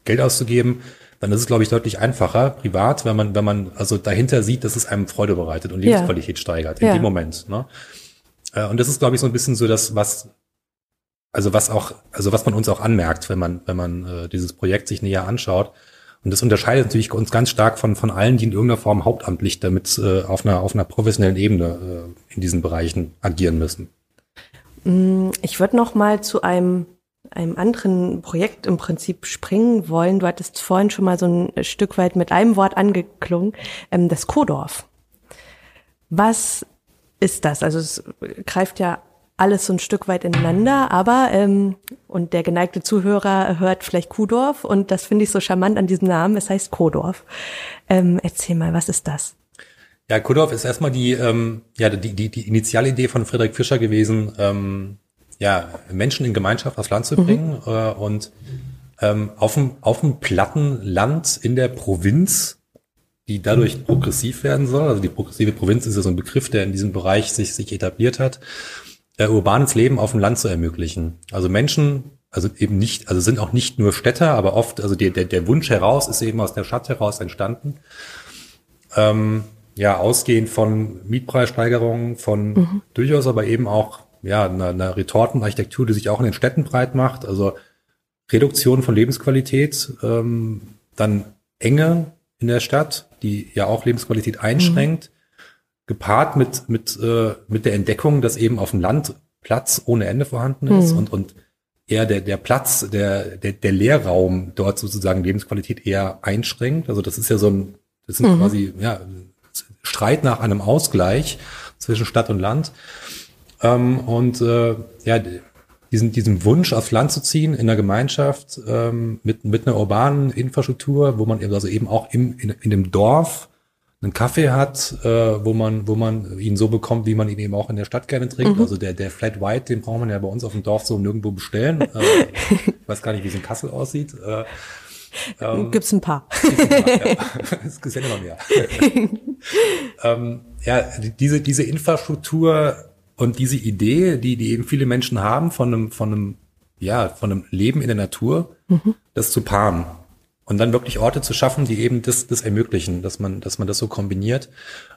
Geld auszugeben, dann ist es, glaube ich, deutlich einfacher, privat, wenn man, wenn man also dahinter sieht, dass es einem Freude bereitet und Lebensqualität ja. steigert in ja. dem Moment. Ne? Äh, und das ist, glaube ich, so ein bisschen so das, was, also was auch, also was man uns auch anmerkt, wenn man, wenn man äh, dieses Projekt sich näher anschaut. Und das unterscheidet natürlich uns ganz stark von, von allen, die in irgendeiner Form hauptamtlich damit äh, auf, einer, auf einer professionellen Ebene äh, in diesen Bereichen agieren müssen. Mm, ich würde noch mal zu einem einem anderen Projekt im Prinzip springen wollen. Du hattest vorhin schon mal so ein Stück weit mit einem Wort angeklungen, ähm, das Kodorf. Was ist das? Also es greift ja alles so ein Stück weit ineinander, aber ähm, und der geneigte Zuhörer hört vielleicht Kudorf und das finde ich so charmant an diesem Namen. Es heißt Kodorf. Ähm, erzähl mal, was ist das? Ja, Kudorf ist erstmal die, ähm, ja, die, die, die Initialidee von Friedrich Fischer gewesen, ähm, ja, Menschen in Gemeinschaft aufs Land zu mhm. bringen mhm. äh, und ähm, auf dem, auf dem platten Land in der Provinz, die dadurch progressiv werden soll. Also die progressive Provinz ist ja so ein Begriff, der in diesem Bereich sich, sich etabliert hat, äh, urbanes Leben auf dem Land zu ermöglichen. Also Menschen, also eben nicht, also sind auch nicht nur Städter, aber oft, also der, der, der Wunsch heraus ist eben aus der Stadt heraus entstanden. Ähm, ja, ausgehend von Mietpreissteigerungen, von mhm. durchaus aber eben auch ja, einer, einer Retortenarchitektur, die sich auch in den Städten breit macht. Also Reduktion von Lebensqualität, ähm, dann Enge in der Stadt, die ja auch Lebensqualität einschränkt, mhm. gepaart mit, mit, äh, mit der Entdeckung, dass eben auf dem Land Platz ohne Ende vorhanden ist mhm. und, und eher der, der Platz, der, der, der Leerraum dort sozusagen Lebensqualität eher einschränkt. Also das ist ja so ein, das sind mhm. quasi, ja, Streit nach einem Ausgleich zwischen Stadt und Land. Ähm, und äh, ja, diesen, diesen Wunsch aufs Land zu ziehen in der Gemeinschaft ähm, mit, mit einer urbanen Infrastruktur, wo man eben also eben auch im, in, in dem Dorf einen Kaffee hat, äh, wo man wo man ihn so bekommt, wie man ihn eben auch in der Stadt gerne trinkt. Mhm. Also der der Flat White, den braucht man ja bei uns auf dem Dorf so nirgendwo bestellen. äh, ich weiß gar nicht, wie es in Kassel aussieht. Äh, ähm, gibt's ein paar. Es gibt ja noch mehr. ähm, ja, diese diese Infrastruktur und diese Idee, die, die eben viele Menschen haben von einem, von einem, ja, von einem Leben in der Natur, mhm. das zu paaren. Und dann wirklich Orte zu schaffen, die eben das, das ermöglichen, dass man, dass man das so kombiniert.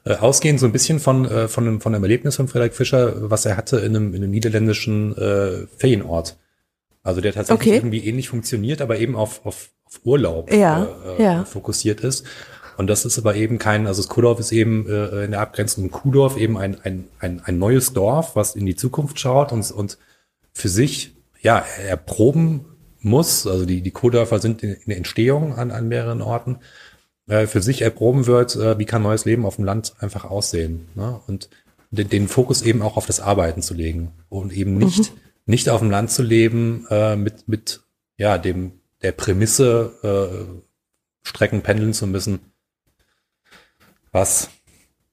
Äh, ausgehend so ein bisschen von, äh, von, einem, von einem Erlebnis von Frederik Fischer, was er hatte in einem, in einem niederländischen äh, Ferienort. Also der tatsächlich okay. irgendwie ähnlich funktioniert, aber eben auf, auf, auf Urlaub ja, äh, ja. fokussiert ist. Und das ist aber eben kein, also das Kuhdorf ist eben äh, in der Abgrenzung Kuhdorf eben ein, ein, ein, ein neues Dorf, was in die Zukunft schaut und, und für sich ja erproben muss. Also die, die Kuhdörfer sind in, in der Entstehung an, an mehreren Orten. Äh, für sich erproben wird, äh, wie kann neues Leben auf dem Land einfach aussehen. Ne? Und den, den Fokus eben auch auf das Arbeiten zu legen und eben nicht, mhm. nicht auf dem Land zu leben äh, mit, mit ja, dem, der Prämisse, äh, Strecken pendeln zu müssen, was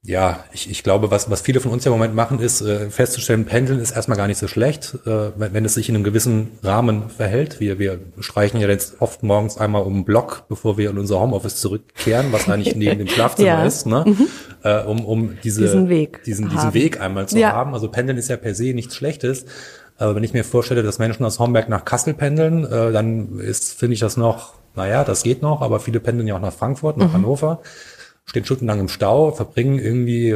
ja, ich, ich glaube, was, was viele von uns ja im Moment machen, ist äh, festzustellen, Pendeln ist erstmal gar nicht so schlecht, äh, wenn, wenn es sich in einem gewissen Rahmen verhält. Wir, wir streichen ja jetzt oft morgens einmal um den Block, bevor wir in unser Homeoffice zurückkehren, was eigentlich neben dem Schlafzimmer ja. ist, ne? Mhm. Äh, um, um diese, diesen Weg, diesen, diesen Weg einmal zu ja. haben. Also Pendeln ist ja per se nichts Schlechtes. Aber wenn ich mir vorstelle, dass Menschen aus Homberg nach Kassel pendeln, äh, dann ist, finde ich das noch, naja, das geht noch, aber viele pendeln ja auch nach Frankfurt, nach mhm. Hannover stehen stundenlang im Stau, verbringen irgendwie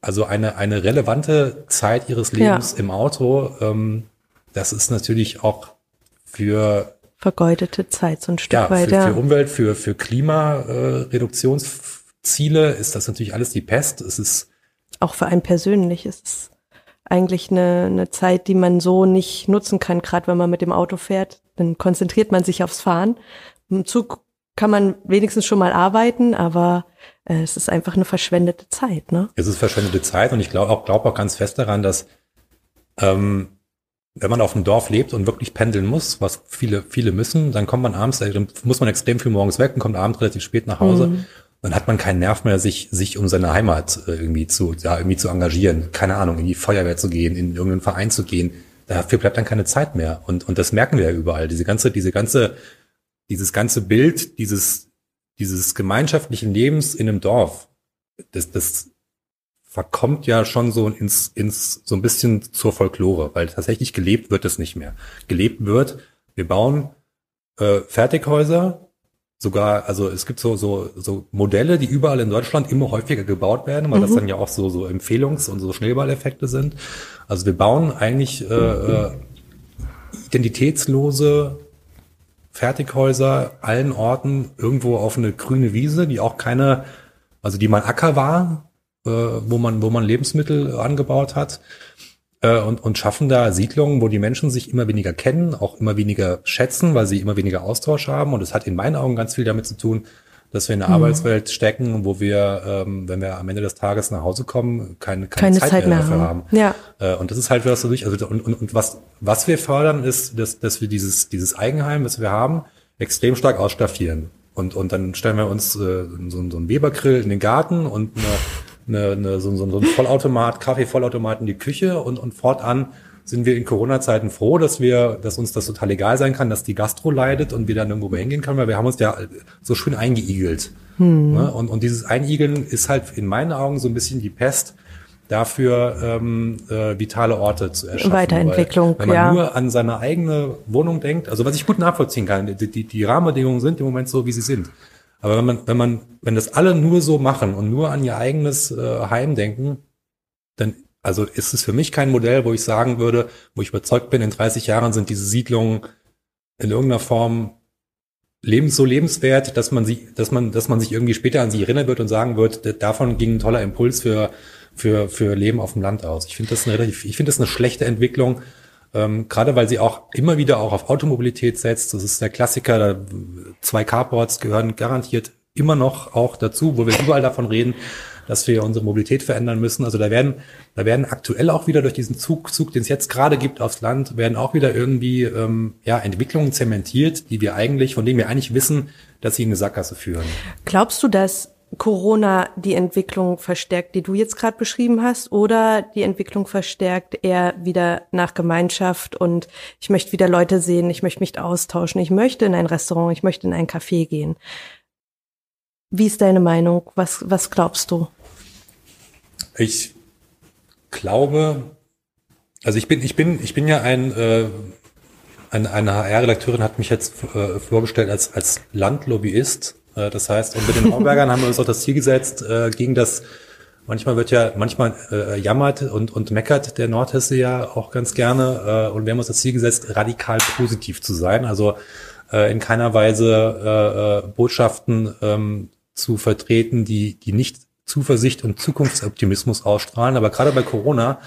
also eine, eine relevante Zeit ihres Lebens ja. im Auto. Ähm, das ist natürlich auch für vergeudete Zeit so ein Stück ja, weit. Für, ja. für Umwelt, für, für Klimareduktionsziele äh, ist das natürlich alles die Pest. Es ist auch für einen persönlich ist es eigentlich eine, eine Zeit, die man so nicht nutzen kann, gerade wenn man mit dem Auto fährt. Dann konzentriert man sich aufs Fahren. Im Zug kann man wenigstens schon mal arbeiten, aber äh, es ist einfach eine verschwendete Zeit, ne? Es ist verschwendete Zeit und ich glaube auch, glaube auch ganz fest daran, dass ähm, wenn man auf dem Dorf lebt und wirklich pendeln muss, was viele, viele müssen, dann kommt man abends, dann muss man extrem viel morgens weg und kommt abends relativ spät nach Hause. Mhm. Dann hat man keinen Nerv mehr, sich, sich um seine Heimat äh, irgendwie zu, ja, irgendwie zu engagieren. Keine Ahnung, in die Feuerwehr zu gehen, in irgendeinen Verein zu gehen. Dafür bleibt dann keine Zeit mehr. Und, und das merken wir ja überall. Diese ganze, diese ganze, dieses ganze Bild dieses, dieses gemeinschaftlichen Lebens in einem Dorf, das, das verkommt ja schon so ins, ins, so ein bisschen zur Folklore, weil tatsächlich gelebt wird es nicht mehr. Gelebt wird, wir bauen äh, Fertighäuser, sogar, also es gibt so, so, so Modelle, die überall in Deutschland immer häufiger gebaut werden, weil mhm. das dann ja auch so, so Empfehlungs- und so Schneeballeffekte sind. Also wir bauen eigentlich äh, äh, identitätslose Fertighäuser allen Orten irgendwo auf eine grüne Wiese, die auch keine, also die mal Acker war, äh, wo man, wo man Lebensmittel angebaut hat äh, und, und schaffen da Siedlungen, wo die Menschen sich immer weniger kennen, auch immer weniger schätzen, weil sie immer weniger Austausch haben. Und es hat in meinen Augen ganz viel damit zu tun, dass wir in eine mhm. Arbeitswelt stecken, wo wir, ähm, wenn wir am Ende des Tages nach Hause kommen, keine, keine, keine Zeit, Zeit, mehr dafür haben. Ja. Äh, und das ist halt was durch. Also und, und, und was was wir fördern ist, dass, dass wir dieses dieses Eigenheim, was wir haben, extrem stark ausstaffieren. Und und dann stellen wir uns äh, so, so einen Webergrill in den Garten und eine, eine, eine, so, so, so ein Vollautomat, Kaffeevollautomat in die Küche und und fortan sind wir in Corona-Zeiten froh, dass wir, dass uns das total egal sein kann, dass die Gastro leidet und wir dann irgendwo hingehen können, weil wir haben uns ja so schön eingeigelt. Hm. Ne? Und, und dieses Einigeln ist halt in meinen Augen so ein bisschen die Pest dafür, ähm, äh, vitale Orte zu erschaffen. Weiterentwicklung, weil, wenn man ja. nur an seine eigene Wohnung denkt, also was ich gut nachvollziehen kann, die, die, die Rahmenbedingungen sind im Moment so, wie sie sind. Aber wenn man, wenn man, wenn das alle nur so machen und nur an ihr eigenes äh, Heim denken, dann also ist es für mich kein Modell, wo ich sagen würde, wo ich überzeugt bin, in 30 Jahren sind diese Siedlungen in irgendeiner Form lebens so lebenswert, dass man sie, dass man, dass man sich irgendwie später an sie erinnern wird und sagen wird, davon ging ein toller Impuls für für für Leben auf dem Land aus. Ich finde das eine relativ, ich finde das eine schlechte Entwicklung, ähm, gerade weil sie auch immer wieder auch auf Automobilität setzt. Das ist der Klassiker. Zwei Carports gehören garantiert immer noch auch dazu, wo wir überall davon reden dass wir unsere Mobilität verändern müssen. Also da werden, da werden aktuell auch wieder durch diesen Zug, Zug, den es jetzt gerade gibt aufs Land, werden auch wieder irgendwie ähm, ja, Entwicklungen zementiert, die wir eigentlich, von denen wir eigentlich wissen, dass sie in eine Sackgasse führen. Glaubst du, dass Corona die Entwicklung verstärkt, die du jetzt gerade beschrieben hast, oder die Entwicklung verstärkt eher wieder nach Gemeinschaft und ich möchte wieder Leute sehen, ich möchte mich austauschen, ich möchte in ein Restaurant, ich möchte in ein Café gehen. Wie ist deine Meinung? Was, was glaubst du? Ich glaube, also ich bin, ich bin, ich bin ja ein, äh, eine, eine HR-Redakteurin hat mich jetzt äh, vorgestellt als, als Landlobbyist. Äh, das heißt, und mit den Hornbergern haben wir uns auch das Ziel gesetzt, äh, gegen das, manchmal wird ja, manchmal äh, jammert und, und meckert der Nordhesse ja auch ganz gerne. Äh, und wir haben uns das Ziel gesetzt, radikal positiv zu sein. Also äh, in keiner Weise äh, äh, Botschaften ähm, zu vertreten, die, die nicht Zuversicht und Zukunftsoptimismus ausstrahlen. Aber gerade bei Corona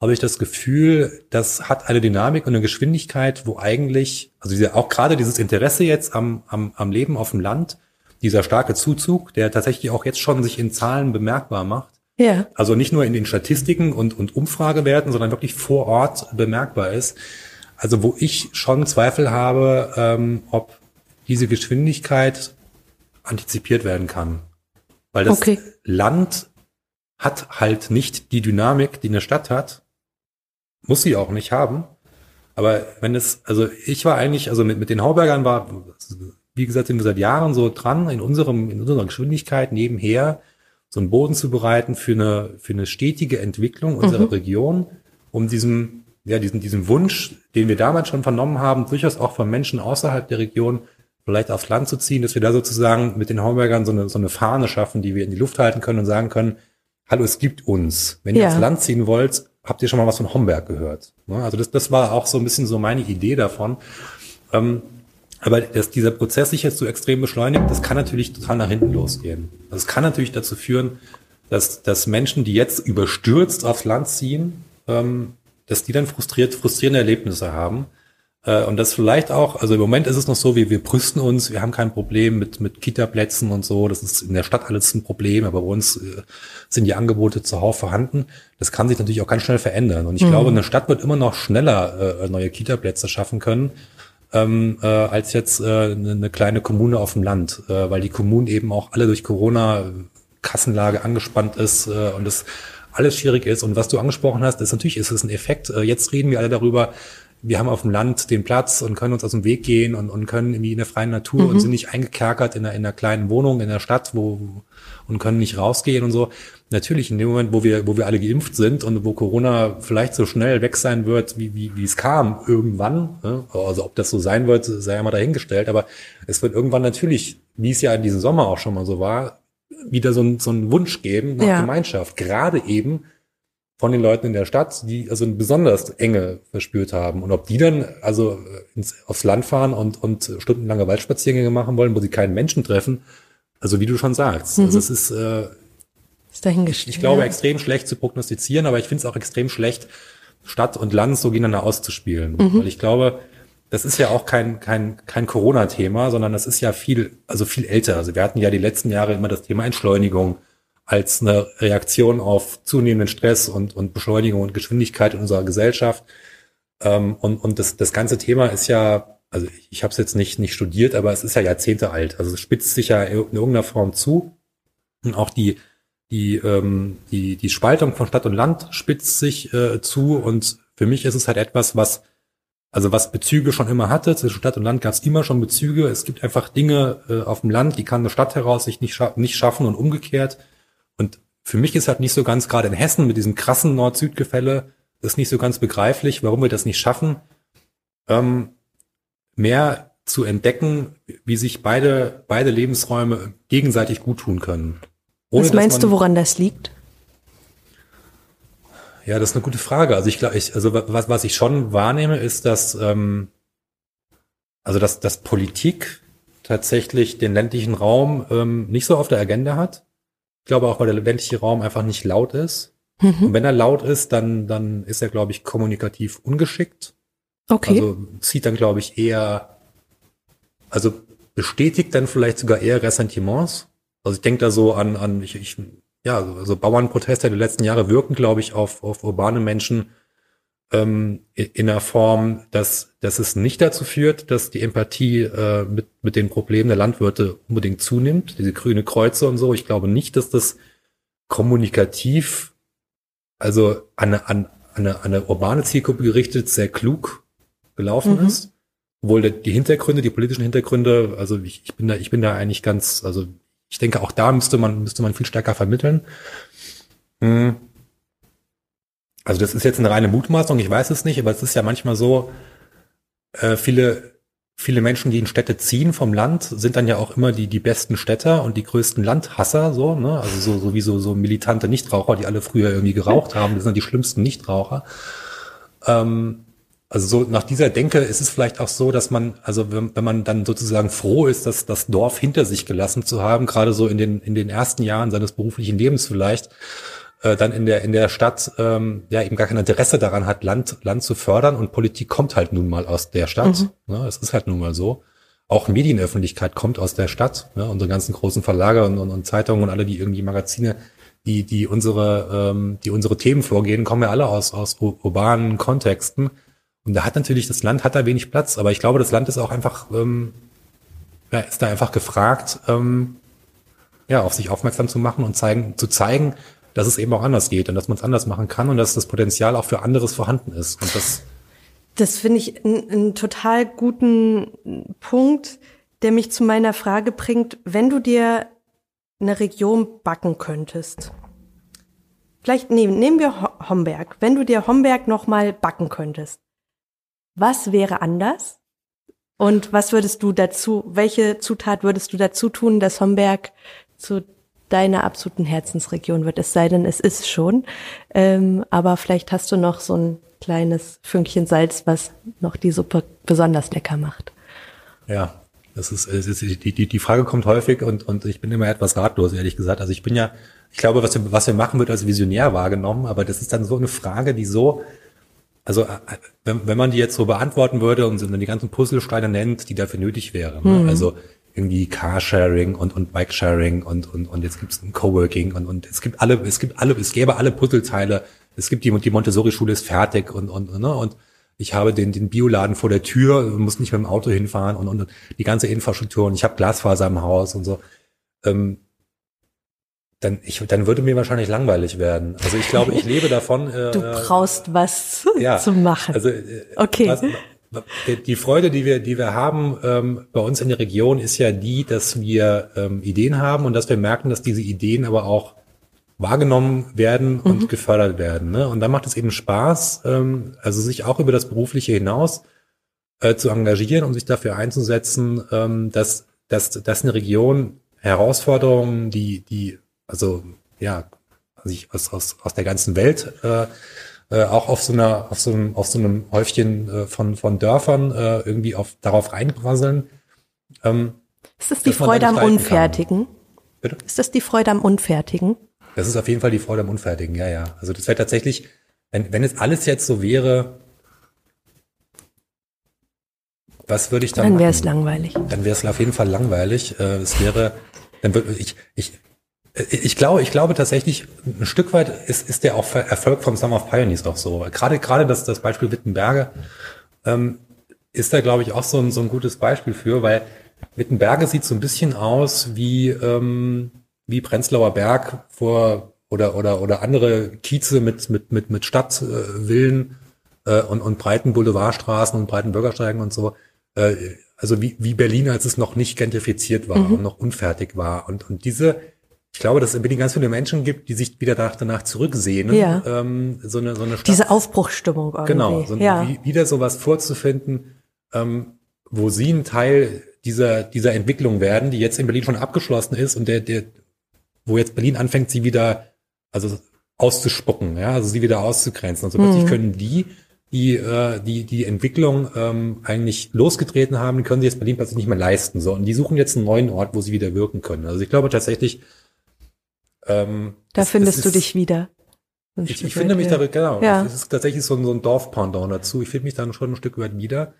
habe ich das Gefühl, das hat eine Dynamik und eine Geschwindigkeit, wo eigentlich, also diese, auch gerade dieses Interesse jetzt am, am, am Leben auf dem Land, dieser starke Zuzug, der tatsächlich auch jetzt schon sich in Zahlen bemerkbar macht. Ja. Also nicht nur in den Statistiken und, und Umfragewerten, sondern wirklich vor Ort bemerkbar ist. Also wo ich schon Zweifel habe, ähm, ob diese Geschwindigkeit antizipiert werden kann. Weil das okay. Land hat halt nicht die Dynamik, die eine Stadt hat. Muss sie auch nicht haben. Aber wenn es, also ich war eigentlich, also mit, mit den Haubergern war, wie gesagt, sind wir seit Jahren so dran, in unserem, in unserer Geschwindigkeit nebenher so einen Boden zu bereiten für eine, für eine stetige Entwicklung unserer mhm. Region, um diesem, ja, diesen, diesem Wunsch, den wir damals schon vernommen haben, durchaus auch von Menschen außerhalb der Region, vielleicht aufs Land zu ziehen, dass wir da sozusagen mit den Hombergern so eine, so eine Fahne schaffen, die wir in die Luft halten können und sagen können, hallo, es gibt uns. Wenn ihr ja. aufs Land ziehen wollt, habt ihr schon mal was von Homberg gehört. Ne? Also das, das war auch so ein bisschen so meine Idee davon. Ähm, aber dass dieser Prozess sich jetzt so extrem beschleunigt, das kann natürlich total nach hinten losgehen. Das kann natürlich dazu führen, dass, dass Menschen, die jetzt überstürzt aufs Land ziehen, ähm, dass die dann frustriert, frustrierende Erlebnisse haben Äh, und das vielleicht auch, also im Moment ist es noch so, wir, wir brüsten uns, wir haben kein Problem mit, mit Kita-Plätzen und so. Das ist in der Stadt alles ein Problem, aber bei uns äh, sind die Angebote zuhauf vorhanden. Das kann sich natürlich auch ganz schnell verändern. Und ich mhm. glaube, eine Stadt wird immer noch schneller äh, neue Kita-Plätze schaffen können, ähm, äh, als jetzt äh, eine kleine Kommune auf dem Land, äh, weil die Kommunen eben auch alle durch Corona Kassenlage angespannt ist äh, und das alles schwierig ist. Und was du angesprochen hast, ist natürlich ist es ein Effekt. Äh, jetzt reden wir alle darüber, wir haben auf dem Land den Platz und können uns aus dem Weg gehen und, und können irgendwie in der freien Natur mhm. und sind nicht eingekerkert in einer, in einer kleinen Wohnung in der Stadt, wo und können nicht rausgehen und so. Natürlich in dem Moment, wo wir, wo wir alle geimpft sind und wo Corona vielleicht so schnell weg sein wird, wie, wie, wie es kam, irgendwann, ne? also ob das so sein wird, sei ja mal dahingestellt, aber es wird irgendwann natürlich, wie es ja in diesem Sommer auch schon mal so war, wieder so, ein, so einen Wunsch geben nach ja. Gemeinschaft. Gerade eben, von den Leuten in der Stadt, die also eine besonders enge verspürt haben. Und ob die dann also ins, aufs Land fahren und, und stundenlange Waldspaziergänge machen wollen, wo sie keinen Menschen treffen, also wie du schon sagst, mhm. also es ist, äh, ist dahingestellt. Ich, ich glaube, ja. extrem schlecht zu prognostizieren, aber ich finde es auch extrem schlecht, Stadt und Land so gegeneinander auszuspielen. Mhm. Weil ich glaube, das ist ja auch kein, kein, kein Corona-Thema, sondern das ist ja viel, also viel älter. Also wir hatten ja die letzten Jahre immer das Thema Entschleunigung, als eine Reaktion auf zunehmenden Stress und, und Beschleunigung und Geschwindigkeit in unserer Gesellschaft. Ähm, und und das, das ganze Thema ist ja, also ich, ich habe es jetzt nicht, nicht studiert, aber es ist ja Jahrzehnte alt. Also es spitzt sich ja in irgendeiner Form zu. Und auch die, die, ähm, die, die Spaltung von Stadt und Land spitzt sich äh, zu. Und für mich ist es halt etwas, was also was Bezüge schon immer hatte, zwischen Stadt und Land gab es immer schon Bezüge. Es gibt einfach Dinge äh, auf dem Land, die kann eine Stadt heraus sich nicht, scha nicht schaffen und umgekehrt. Und für mich ist halt nicht so ganz, gerade in Hessen mit diesem krassen Nord-Süd-Gefälle, ist nicht so ganz begreiflich, warum wir das nicht schaffen, ähm, mehr zu entdecken, wie sich beide, beide Lebensräume gegenseitig gut tun können. Ohne, Was meinst du, woran das liegt? Ja, das ist eine gute Frage. Also ich glaube, ich, also was, was ich schon wahrnehme, ist, dass ähm, also dass, dass Politik tatsächlich den ländlichen Raum ähm, nicht so auf der Agenda hat. Ich glaube auch, weil der ländliche Raum einfach nicht laut ist. Mhm. Und wenn er laut ist, dann, dann ist er, glaube ich, kommunikativ ungeschickt. Okay. Also zieht dann, glaube ich, eher, also bestätigt dann vielleicht sogar eher Ressentiments. Also ich denke da so an, an ich, ich, ja, also Bauernproteste der letzten Jahre wirken, glaube ich, auf, auf urbane Menschen ähm, in der Form, dass, dass es nicht dazu führt, dass die Empathie äh, mit, mit den Problemen der Landwirte unbedingt zunimmt, diese grüne Kreuze und so. Ich glaube nicht, dass das kommunikativ, also an eine, an eine, eine urbane Zielgruppe gerichtet, sehr klug gelaufen mhm. ist. Obwohl die Hintergründe, die politischen Hintergründe, also ich, ich bin da, ich bin da eigentlich ganz, also ich denke, auch da müsste man, müsste man viel stärker vermitteln. Hm. Also das ist jetzt eine reine Mutmaßung, ich weiß es nicht, aber es ist ja manchmal so, äh, viele, viele Menschen, die in Städte ziehen vom Land, sind dann ja auch immer die, die besten Städter und die größten Landhasser, so, ne? Also so, so wie so, so militante Nichtraucher, die alle früher irgendwie geraucht haben, das sind die schlimmsten Nichtraucher. Ähm, also so nach dieser Denke ist es vielleicht auch so, dass man, also wenn, wenn man dann sozusagen froh ist, dass das Dorf hinter sich gelassen zu haben, gerade so in den, in den ersten Jahren seines beruflichen Lebens vielleicht, äh, dann in der in der Stadt ähm, ja eben gar kein Interesse daran hat, Land Land zu fördern und Politik kommt halt nun mal aus der Stadt. Mhm. Ne? Es ist halt nun mal so. Auch Medienöffentlichkeit kommt aus der Stadt. Ne? Unsere ganzen großen Verlage und, und, und Zeitungen und alle, die irgendwie Magazine, die die unsere ähm, die unsere Themen vorgehen, kommen ja alle aus aus urbanen Kontexten. Und da hat natürlich das Land hat da wenig Platz, aber ich glaube, das Land ist auch einfach ähm, ja, ist da einfach gefragt, ähm, ja, auf sich aufmerksam zu machen und zeigen, zu zeigen, dass es eben auch anders geht und dass man es anders machen kann und dass das Potenzial auch für anderes vorhanden ist. Und das das finde ich einen total guten Punkt, der mich zu meiner Frage bringt, wenn du dir eine Region backen könntest. Vielleicht nehmen, nehmen wir Homberg. Wenn du dir Homberg nochmal backen könntest, was wäre anders? Und was würdest du dazu, welche Zutat würdest du dazu tun, dass Homberg zu deiner absoluten Herzensregion wird, es sei denn, es ist schon. Ähm, aber vielleicht hast du noch so ein kleines Fünkchen Salz, was noch die Suppe besonders lecker macht. Ja, das ist, das ist die, die, die Frage kommt häufig und, und ich bin immer etwas ratlos, ehrlich gesagt. Also ich bin ja, ich glaube, was wir, was wir machen, wird als visionär wahrgenommen, aber das ist dann so eine Frage, die so, also äh, wenn, wenn man die jetzt so beantworten würde und dann die ganzen Puzzlesteine nennt, die dafür nötig wären. Ne? Mhm. Also irgendwie Carsharing und, und Bikesharing und, und, und jetzt gibt's ein Coworking und, und es gibt alle, es gibt alle, es gäbe alle Puzzleteile. Es gibt die, die Montessori-Schule ist fertig und, und, ne, und ich habe den, den Bioladen vor der Tür, muss nicht mit dem Auto hinfahren und, und die ganze Infrastruktur und ich habe Glasfaser im Haus und so. Ähm, dann, ich, dann würde mir wahrscheinlich langweilig werden. Also ich glaube, ich lebe davon. Äh, du brauchst was ja, zu machen. Also äh, okay. Was, die Freude, die wir, die wir haben ähm, bei uns in der Region, ist ja die, dass wir ähm, Ideen haben und dass wir merken, dass diese Ideen aber auch wahrgenommen werden und mhm. gefördert werden. Ne? Und dann macht es eben Spaß, ähm, also sich auch über das Berufliche hinaus äh, zu engagieren und sich dafür einzusetzen, ähm, dass, dass, dass eine Region Herausforderungen, die, die, also ja, sich aus, aus, aus der ganzen Welt äh, äh, auch auf so einer, auf so einem, auf so einem Häufchen äh, von, von Dörfern äh, irgendwie auf, darauf reinprasseln. Ähm, ist das die Freude am Unfertigen? Bitte? Ist das die Freude am Unfertigen? Das ist auf jeden Fall die Freude am Unfertigen, ja, ja. Also das wäre tatsächlich, wenn, wenn es alles jetzt so wäre, was würde ich dann Dann wäre es langweilig. Dann wäre es auf jeden Fall langweilig. Äh, es wäre, dann würde ich, ich, ich glaube, ich glaube tatsächlich, ein Stück weit ist, ist der auch Erfolg vom Summer of Pioneers auch so. Gerade, gerade das, das Beispiel Wittenberge ähm, ist da, glaube ich, auch so ein, so ein gutes Beispiel für, weil Wittenberge sieht so ein bisschen aus wie, ähm, wie Prenzlauer Berg vor oder, oder, oder andere Kieze mit, mit, mit, mit Stadtvillen äh, und, und breiten Boulevardstraßen und breiten Bürgersteigen und so. Äh, also wie, wie Berlin, als es noch nicht gentrifiziert war mhm. und noch unfertig war. Und, und diese, ich glaube, dass es in Berlin ganz viele Menschen gibt, die sich wieder danach zurücksehen. Ja. Ähm, so eine, so eine Stadt. Diese Aufbruchstimmung irgendwie. Genau, so ja. wieder sowas vorzufinden, ähm, wo sie ein Teil dieser, dieser Entwicklung werden, die jetzt in Berlin schon abgeschlossen ist und der, der, wo jetzt Berlin anfängt, sie wieder, also auszuspucken, ja, also sie wieder auszugrenzen. Und so plötzlich mhm. können die, die, äh, die, die Entwicklung ähm, eigentlich losgetreten haben, die können sie jetzt Berlin plötzlich nicht mehr leisten. So, und die suchen jetzt einen neuen Ort, wo sie wieder wirken können. Also ich glaube tatsächlich, ähm, da es, findest es du dich wieder. Ich, ich finde mich da, genau, ja. es ist tatsächlich so ein, so ein Dorfpendant dazu. Ich finde mich dann schon ein Stück weit wieder.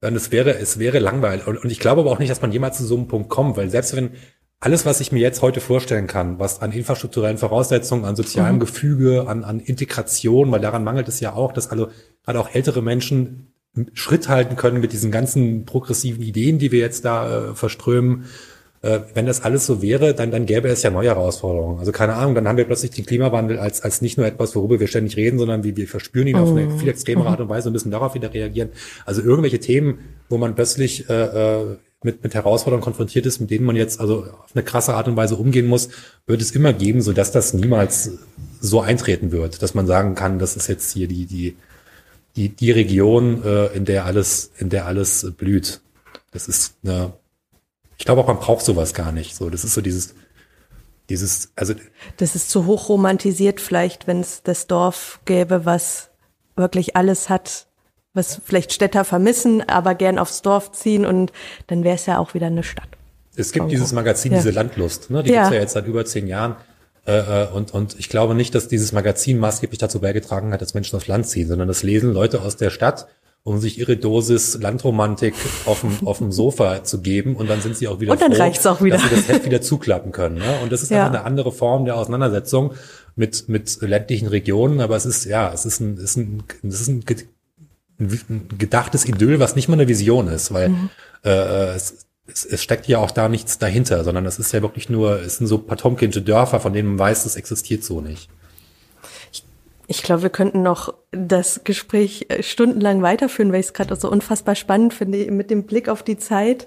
Und es wäre, es wäre langweilig. Und, und ich glaube aber auch nicht, dass man jemals zu so einem Punkt kommt, weil selbst wenn alles, was ich mir jetzt heute vorstellen kann, was an infrastrukturellen Voraussetzungen, an sozialem mhm. Gefüge, an, an Integration, weil daran mangelt es ja auch, dass also gerade auch ältere Menschen Schritt halten können mit diesen ganzen progressiven Ideen, die wir jetzt da äh, verströmen äh, wenn das alles so wäre, dann, dann gäbe es ja neue Herausforderungen. Also keine Ahnung, dann haben wir plötzlich den Klimawandel als, als nicht nur etwas, worüber wir ständig reden, sondern wie wir verspüren ihn oh. auf eine mhm. viel extremere Art und Weise und müssen darauf wieder reagieren. Also irgendwelche Themen, wo man plötzlich äh, äh, mit, mit Herausforderungen konfrontiert ist, mit denen man jetzt also auf eine krasse Art und Weise umgehen muss, wird es immer geben, so dass das niemals so eintreten wird, dass man sagen kann, das ist jetzt hier die, die, die, die Region, äh, in der alles, in der alles blüht. Das ist eine ich glaube auch, man braucht sowas gar nicht. So, das ist so dieses, dieses, also. Das ist zu hoch romantisiert vielleicht, wenn es das Dorf gäbe, was wirklich alles hat, was vielleicht Städter vermissen, aber gern aufs Dorf ziehen und dann wäre es ja auch wieder eine Stadt. Es gibt dieses Magazin, ja. diese Landlust, ne? die ja. gibt's ja jetzt seit über zehn Jahren. Äh, äh, und, und ich glaube nicht, dass dieses Magazin maßgeblich dazu beigetragen hat, dass Menschen aufs Land ziehen, sondern das lesen Leute aus der Stadt, um sich ihre Dosis Landromantik auf dem, auf dem Sofa zu geben und dann sind sie auch wieder und dann froh, reicht's auch wieder. dass sie das Heft wieder zuklappen können. Ne? Und das ist ja. einfach eine andere Form der Auseinandersetzung mit, mit ländlichen Regionen, aber es ist, ja, es ist ein, es ist ein, es ist ein, ein gedachtes Idyll, was nicht mal eine Vision ist, weil mhm. äh, es, es, es steckt ja auch da nichts dahinter, sondern es ist ja wirklich nur, es sind so Potomkinsche Dörfer, von denen man weiß, das existiert so nicht. Ich glaube, wir könnten noch das Gespräch äh, stundenlang weiterführen, weil ich es gerade so unfassbar spannend finde. Mit dem Blick auf die Zeit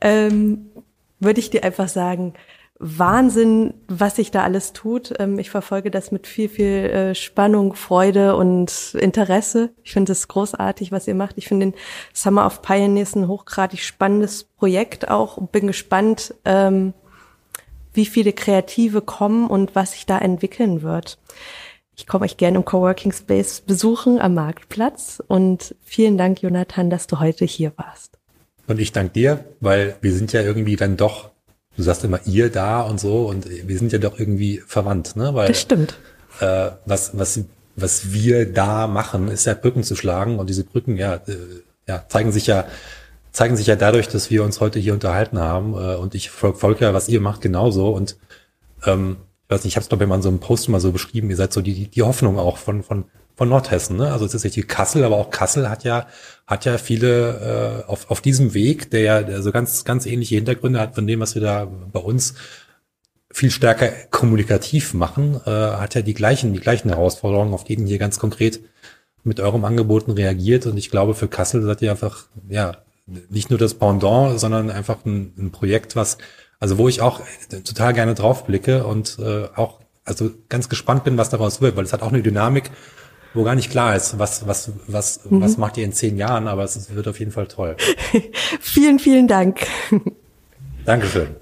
ähm, würde ich dir einfach sagen, Wahnsinn, was sich da alles tut. Ähm, ich verfolge das mit viel, viel äh, Spannung, Freude und Interesse. Ich finde es großartig, was ihr macht. Ich finde den Summer of Pioneers ein hochgradig spannendes Projekt auch und bin gespannt, ähm, wie viele Kreative kommen und was sich da entwickeln wird. Ich komme euch gerne im Coworking Space besuchen am Marktplatz und vielen Dank, Jonathan, dass du heute hier warst. Und ich danke dir, weil wir sind ja irgendwie dann doch, du sagst immer ihr da und so und wir sind ja doch irgendwie verwandt, ne? Weil, das stimmt. Äh, was, was was wir da machen, ist ja Brücken zu schlagen und diese Brücken, ja, äh, ja, zeigen sich ja, zeigen sich ja dadurch, dass wir uns heute hier unterhalten haben äh, und ich folge ja, was ihr macht, genauso und ähm, weiß nicht, ich habe es glaube ich mal in so einem Post mal so beschrieben, ihr seid so die, die Hoffnung auch von, von, von Nordhessen. Ne? Also es ist richtig Kassel, aber auch Kassel hat ja, hat ja viele äh, auf, auf diesem Weg, der ja der so ganz, ganz ähnliche Hintergründe hat von dem, was wir da bei uns viel stärker kommunikativ machen, äh, hat ja die gleichen, die gleichen Herausforderungen, auf denen hier ganz konkret mit eurem Angeboten reagiert. Und ich glaube, für Kassel seid ihr einfach, ja, nicht nur das Pendant, sondern einfach ein, ein Projekt, was also wo ich auch total gerne drauf blicke und äh, auch also ganz gespannt bin, was daraus wird, weil es hat auch eine Dynamik, wo gar nicht klar ist, was, was, was, mhm. was macht ihr in zehn Jahren, aber es wird auf jeden Fall toll. vielen, vielen Dank. Dankeschön.